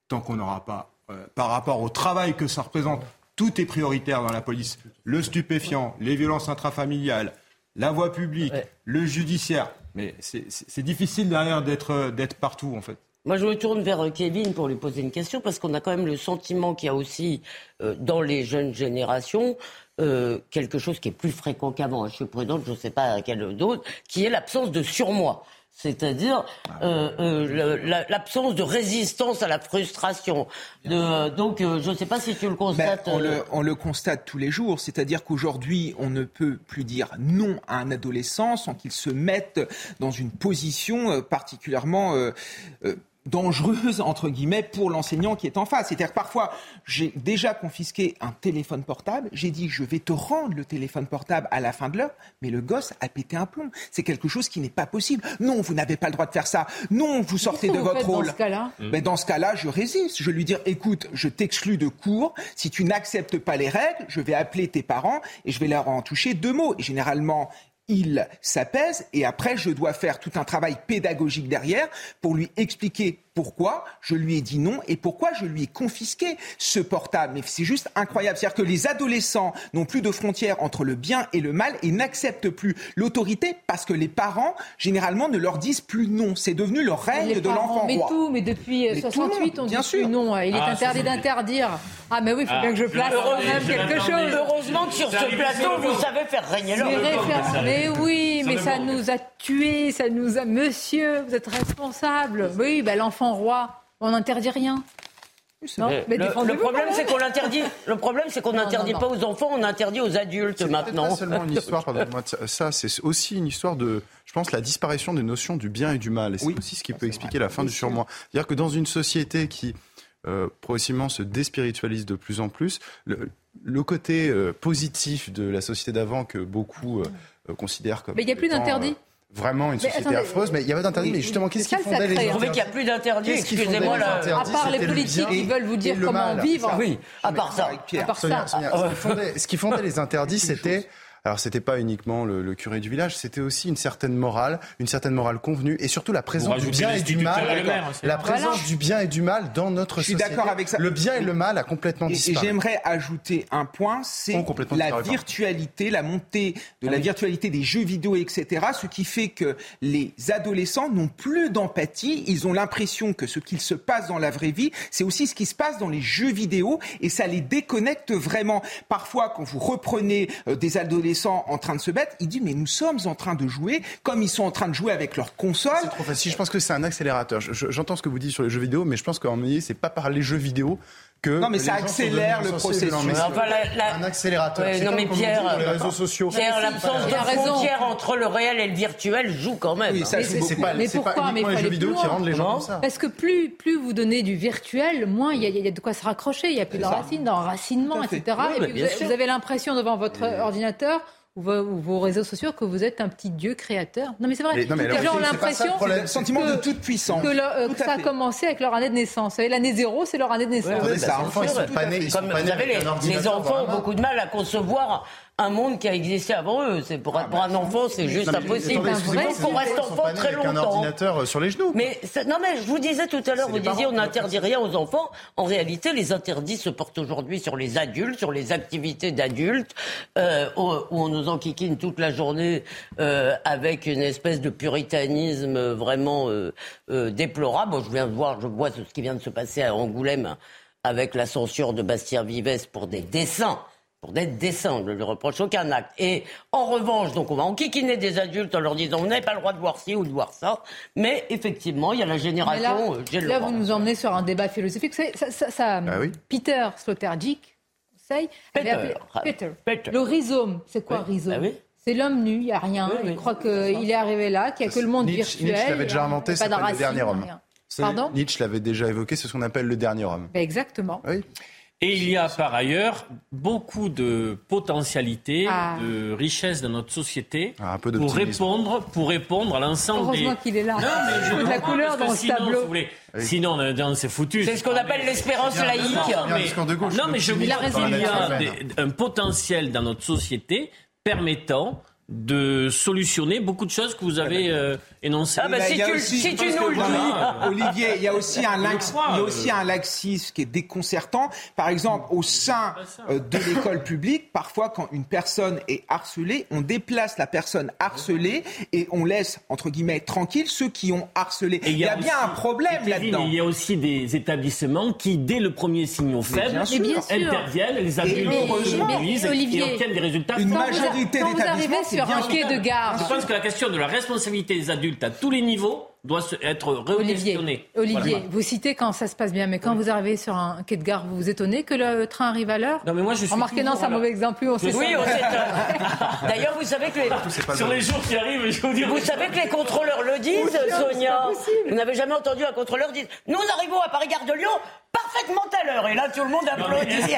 Tant qu'on n'aura pas, par rapport au travail que ça représente, tout est prioritaire dans la police. Le stupéfiant, les violences intrafamiliales, la voie publique, le judiciaire. Mais c'est- difficile derrière d'être euh, d'être partout en fait. Moi, je me tourne vers euh, Kevin pour lui poser une question, parce qu'on a quand même le sentiment qu'il y a aussi, euh, dans les jeunes générations, euh, quelque chose qui est plus fréquent qu'avant. Je suis prudente, je ne sais pas à quelle dose, qui est l'absence de surmoi. C'est-à-dire euh, euh, la- l'absence de résistance à la frustration. De, donc, euh, je ne sais pas si tu le Ben, constates. on, euh, le, on le constate tous les jours, c'est-à-dire qu'aujourd'hui, on ne peut plus dire non à un adolescent sans qu'il se mette dans une position euh, particulièrement euh, euh, dangereuse entre guillemets pour l'enseignant qui est en face. C'est-à-dire que parfois j'ai déjà confisqué un téléphone portable, j'ai dit je vais te rendre le téléphone portable à la fin de l'heure, mais le gosse a pété un plomb. C'est quelque chose qui n'est pas possible. Non, vous n'avez pas le droit de faire ça. Non, vous sortez de vous votre faites dans rôle. ce cas-là? Mais dans ce cas-là, je résiste. Je vais lui dire, écoute, je t'exclus de cours. Si tu n'acceptes pas les règles, je vais appeler tes parents et je vais leur en toucher deux mots. Et généralement, il s'apaise et après, je dois faire tout un travail pédagogique derrière pour lui expliquer pourquoi je lui ai dit non et pourquoi je lui ai confisqué ce portable. Mais c'est juste incroyable. C'est-à-dire que les adolescents n'ont plus de frontières entre le bien et le mal et n'acceptent plus l'autorité parce que les parents, généralement, ne leur disent plus non. C'est devenu le règne Les de l'enfant Mais roi. tout, mais depuis euh, Mais tout le 68, monde, on bien dit sûr. plus non. Il est Ah, interdit 70. d'interdire. Ah, mais oui, il faut Ah, bien que je place quand même quelque chose. Heureusement que sur ce plateau, vous savez faire régner l'ordre. Mais oui, mais ça nous a tués, ça nous a. Monsieur, vous êtes responsable. Oui, bah, l'enfant roi, on n'interdit rien. Non, Mais mais le, problème, c'est qu'on l'interdit. Le problème, c'est qu'on n'interdit pas aux enfants, on interdit aux adultes maintenant. pas seulement une histoire, de ça, c'est aussi une histoire de, je pense, la disparition des notions du bien et du mal. Et c'est aussi ce qui peut expliquer la fin du surmoi. C'est-à-dire que dans une société qui euh, progressivement se déspiritualise de plus en plus, le, le côté euh, positif de la société d'avant que beaucoup euh, considèrent comme Mais il n'y a plus d'interdit. euh, Vraiment une Mais société attendez, affreuse, mais il y avait d'interdit. Mais justement, qu'est-ce qui fondait les interdits Vous trouvez qu'il y a plus d'interdits Excusez-moi, À part les politiques qui veulent vous dire comment mal. vivre. Oui, à part ça. À part Sonia, ça. Ce qui fondait les interdits, c'était. Alors, c'était pas uniquement le, le curé du village, c'était aussi une certaine morale, une certaine morale convenue, et surtout la présence du bien et du mal. La présence du bien et du mal dans notre Je suis société. d'accord avec ça. Le bien et le mal a complètement Et, et disparu. j'aimerais ajouter un point, c'est la disparu, virtualité, la montée de Ah la oui. virtualité des jeux vidéo, etc. Ce qui fait que les adolescents n'ont plus d'empathie. Ils ont l'impression que ce qu'il se passe dans la vraie vie, c'est aussi ce qui se passe dans les jeux vidéo, et ça les déconnecte vraiment. Parfois, quand vous reprenez euh, des adolescents en train de se battre, ils disent mais nous sommes en train de jouer comme ils sont en train de jouer avec leur console. C'est trop facile. Je pense que c'est un accélérateur. Je- je- J'entends ce que vous dites sur les jeux vidéo, mais je pense qu'en réalité, c'est pas par les jeux vidéo que. Non, mais ça accélère le insensés. Non, mais processus. Enfin, la- la- Un accélérateur. Ouais, non, mais dit Pierre, sur les réseaux sociaux. Pierre, l'absence de frontière entre le réel et le virtuel joue quand même. Oui, ça Mais joue beaucoup. pas, Mais c'est pas pourquoi? Mais les jeux vidéo qui rendent les gens comme ça. Parce que plus, plus vous donnez du virtuel, moins il y, y a de quoi se raccrocher. Il n'y a plus de racines, d'enracinement, etc. Et mais puis vous avez l'impression devant votre ordinateur ou vos, ou vos réseaux sociaux que vous êtes un petit dieu créateur. Non, mais c'est vrai. Mais non, mais les gens ont ça l'impression. Le sentiment de que- toute puissance. que, leur- euh, Tout que ça a commencé avec leur année de naissance. Vous savez, l'année zéro, c'est leur année de naissance. Ouais, ouais, Les bah, enfants, c'est ils sûr. sont pas nés, Comme vous savez, les, enfants ont beaucoup de mal à concevoir un monde qui a existé avant eux. C'est pour, pour un enfant, c'est juste Non, impossible. Il faut qu'on reste enfant très avec un longtemps. ordinateur sur les genoux. Mais non, mais je vous disais tout à l'heure, vous disiez on n'interdit rien aux enfants. En réalité, les interdits se portent aujourd'hui sur les adultes, sur les activités d'adultes, euh, où, où on nous enquiquine toute la journée euh, avec une espèce de puritanisme vraiment euh, euh, déplorable. Bon, je viens de voir, je vois ce qui vient de se passer à Angoulême avec la censure de Bastien Vives pour des dessins pour d'être décent. Je ne lui reproche aucun acte. Et en revanche, donc on va enquiquiner des adultes en leur disant vous n'avez pas le droit de voir ci ou de voir ça. Mais effectivement, il y a la génération. Mais là, euh, vous nous emmenez sur un débat philosophique. Ça, ça, ça. Bah Peter Sloterdijk, conseil, Peter, appelé... Peter. Peter. Le rhizome, c'est quoi oui. rhizome. Bah c'est l'homme nu, il n'y a rien. Je crois qu'il est arrivé là, qu'il n'y a que le monde Nietzsche, virtuel. Nietzsche l'avait déjà inventé, c'est le dernier homme. Pardon? Nietzsche l'avait déjà évoqué, c'est ce qu'on appelle le dernier homme. Ben, exactement. Oui. Et il y a par ailleurs beaucoup de potentialités, ah. de richesses dans notre société pour répondre, pour répondre à l'ensemble des. qu'il est là. Non, mais je de la couleur dans ce sinon, tableau. Sinon, c'est foutu. C'est ce qu'on ah, appelle l'espérance laïque. Non, mais, il y a un potentiel dans notre société permettant de solutionner beaucoup de choses que vous avez énoncé. Ah bah si, tu, aussi, si tu, nous le dis. Olivier, il y a aussi un, laxisme qui est déconcertant. Par exemple, au sein bah, euh, de l'école publique, parfois quand une personne est harcelée, on déplace la personne harcelée et on laisse, entre guillemets, tranquille ceux qui ont harcelé. Et il y a, bien un problème là-dedans. Il y a aussi des établissements qui, dès le premier signal faible, interviennent, les adultes, Olivier, et obtiennent des résultats. Une majorité d'établissements. Quand vous arrivez sur un quai de gare. Je pense que la question de la responsabilité des adultes à tous les niveaux doit être re-questionné. Olivier, vous citez quand ça se passe bien, mais quand vous arrivez sur un quai de gare, vous vous étonnez que le train arrive à l'heure Non, mais moi je suis. Remarquez, non, c'est un mauvais exemple. On oui, on s'étonne. D'ailleurs, vous savez que les. Sur les jours qui arrivent, je vous dis. Vous savez que les contrôleurs le disent, oui, Sonia. Vous n'avez jamais entendu un contrôleur dire Nous arrivons à Paris-Gare de Lyon parfaitement à l'heure. Et là, tout le monde applaudit.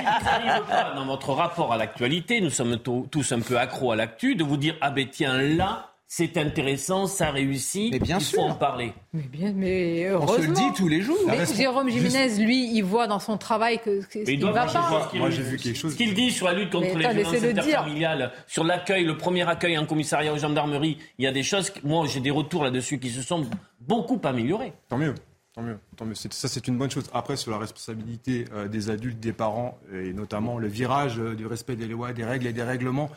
Dans votre rapport à l'actualité, nous sommes tous un peu accro à l'actu, de vous dire Ah ben tiens, là c'est intéressant, ça réussit, mais bien il faut en parler. Mais bien, mais heureusement. On le dit tous les jours. Mais Jérôme Jiménez, lui, il voit dans son travail que, que mais il va pas. Moi, j'ai vu quelque chose. Ce qu'il dit sur la lutte contre les violences interfamiliales, sur l'accueil, le premier accueil en commissariat aux gendarmeries, il y a des choses. Moi, j'ai des retours là-dessus qui se sont beaucoup améliorés. Tant mieux. Tant mieux, tant mieux. Ça, c'est une bonne chose. Après, sur la responsabilité euh, des adultes, des parents, et notamment le virage euh, du respect des lois, des règles et des règlements,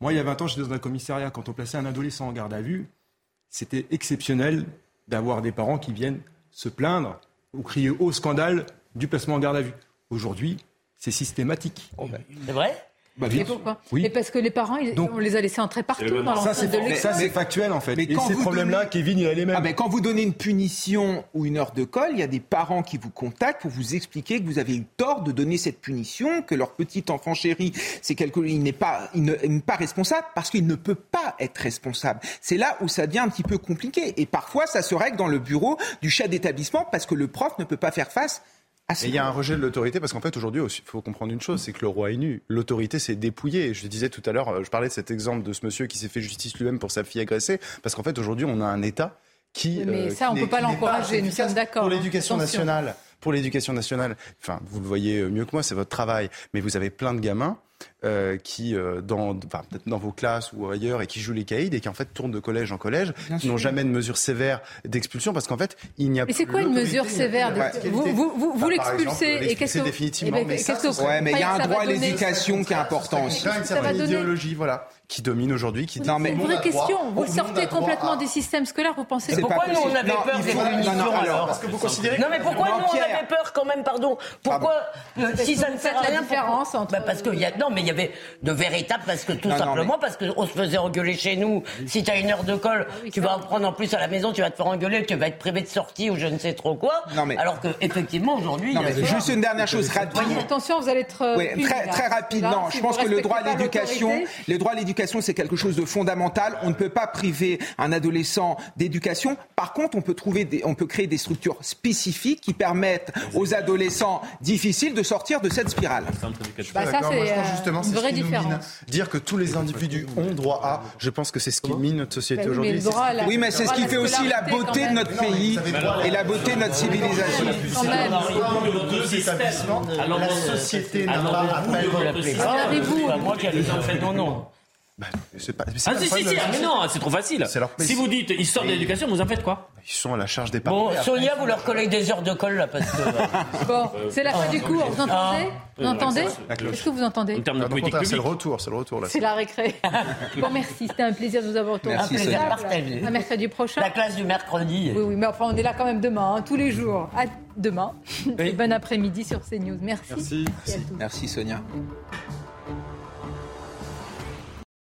moi, il y a 20 ans, j'étais dans un commissariat. Quand on plaçait un adolescent en garde à vue, c'était exceptionnel d'avoir des parents qui viennent se plaindre ou crier au scandale du placement en garde à vue. Aujourd'hui, c'est systématique. C'est vrai? Bah, et pourquoi oui. Et parce que les parents, ils, on les a laissés entrer partout dans. Ça, c'est factuel, en fait. Mais et quand ces problèmes-là, Kevin, il a les ah, mêmes. Ah, ben, quand vous donnez une punition ou une heure de colle, il y a des parents qui vous contactent pour vous expliquer que vous avez eu tort de donner cette punition, que leur petit enfant chéri, c'est quelque... il n'est pas, il ne, pas responsable parce qu'il ne peut pas être responsable. C'est là où ça devient un petit peu compliqué. Et parfois, ça se règle dans le bureau du chef d'établissement parce que le prof ne peut pas faire face ah, il y a un rejet de l'autorité parce qu'en fait aujourd'hui il faut comprendre une chose, c'est que le roi est nu. L'autorité s'est dépouillée. Je disais tout à l'heure, euh, je parlais de cet exemple de ce monsieur qui s'est fait justice lui-même pour sa fille agressée parce qu'en fait aujourd'hui on a un État qui. Mais euh, ça on ne peut pas l'encourager. Nous sommes d'accord. Pour hein. l'éducation nationale, pour l'éducation nationale. Enfin, vous le voyez euh, mieux que moi, c'est votre travail. Mais vous avez plein de gamins euh, qui, euh, dans, dans vos classes ou ailleurs, et qui jouent les caïds et qui en fait tournent de collège en collège, qui n'ont jamais de mesure sévère d'expulsion parce qu'en fait, il n'y a Mais c'est quoi une mesure sévère de... Vous, vous, vous, vous bah, l'expulsez et qu'est-ce que. définitivement. Eh ben, mais ça, mais il y a un droit à l'éducation qui est important aussi. une certaine idéologie, voilà, qui domine aujourd'hui, qui non, mais une vraie question. Vous sortez complètement des systèmes scolaires, vous pensez. Pourquoi nous on avait peur des Parce que vous considérez. Non, mais pourquoi nous on avait peur quand même, pardon ah, bah. Pourquoi euh, si ça ne fait la différence entre. Bah, parce qu'il y a. Non, mais il y avait de véritables parce que tout simplement non, mais... parce qu'on se faisait engueuler chez nous. Ah si t'as une heure de colle, ah tu vas en prendre en plus à la maison, tu vas te faire engueuler, tu vas être privé de sortie ou je ne sais trop quoi. Non, mais... Alors que effectivement aujourd'hui. Juste une dernière chose rapide. Attention, vous allez être euh, oui, très, très rapide. Je pense que le droit à l'éducation, le droit à l'éducation, c'est quelque chose de fondamental. On ne peut pas priver un adolescent d'éducation. Par contre, on peut trouver, on peut créer des structures spécifiques qui permettent aux adolescents difficiles de sortir de cette spirale. Bah, ça, c'est justement, c'est ce qui nous mine. Dire que tous les individus ont droit à, je pense que c'est ce qui mine notre société aujourd'hui. Oui, mais c'est ce qui fait aussi la beauté de notre pays et la beauté de notre civilisation. La société n'a pas à vous Non, non. C'est trop facile. Si vous dites, ils sortent de l'éducation, vous en faites quoi? Bah, ils sont à la charge des parents. Sonia, vous leur collez des heures de colle, là, euh, bon, c'est la fin du cours, vous entendez? Ah. Vous entendez? Qu'est-ce que vous entendez? Bah, c'est le retour, c'est le retour. C'est la récré. bon, merci, c'était un plaisir de vous avoir autour. Un plaisir partagé. Un mercredi prochain. La classe du mercredi. Oui, oui, mais enfin, on est là quand même demain, hein, tous les jours. À demain. Et bon après-midi sur CNews. Merci. Merci, merci Sonia.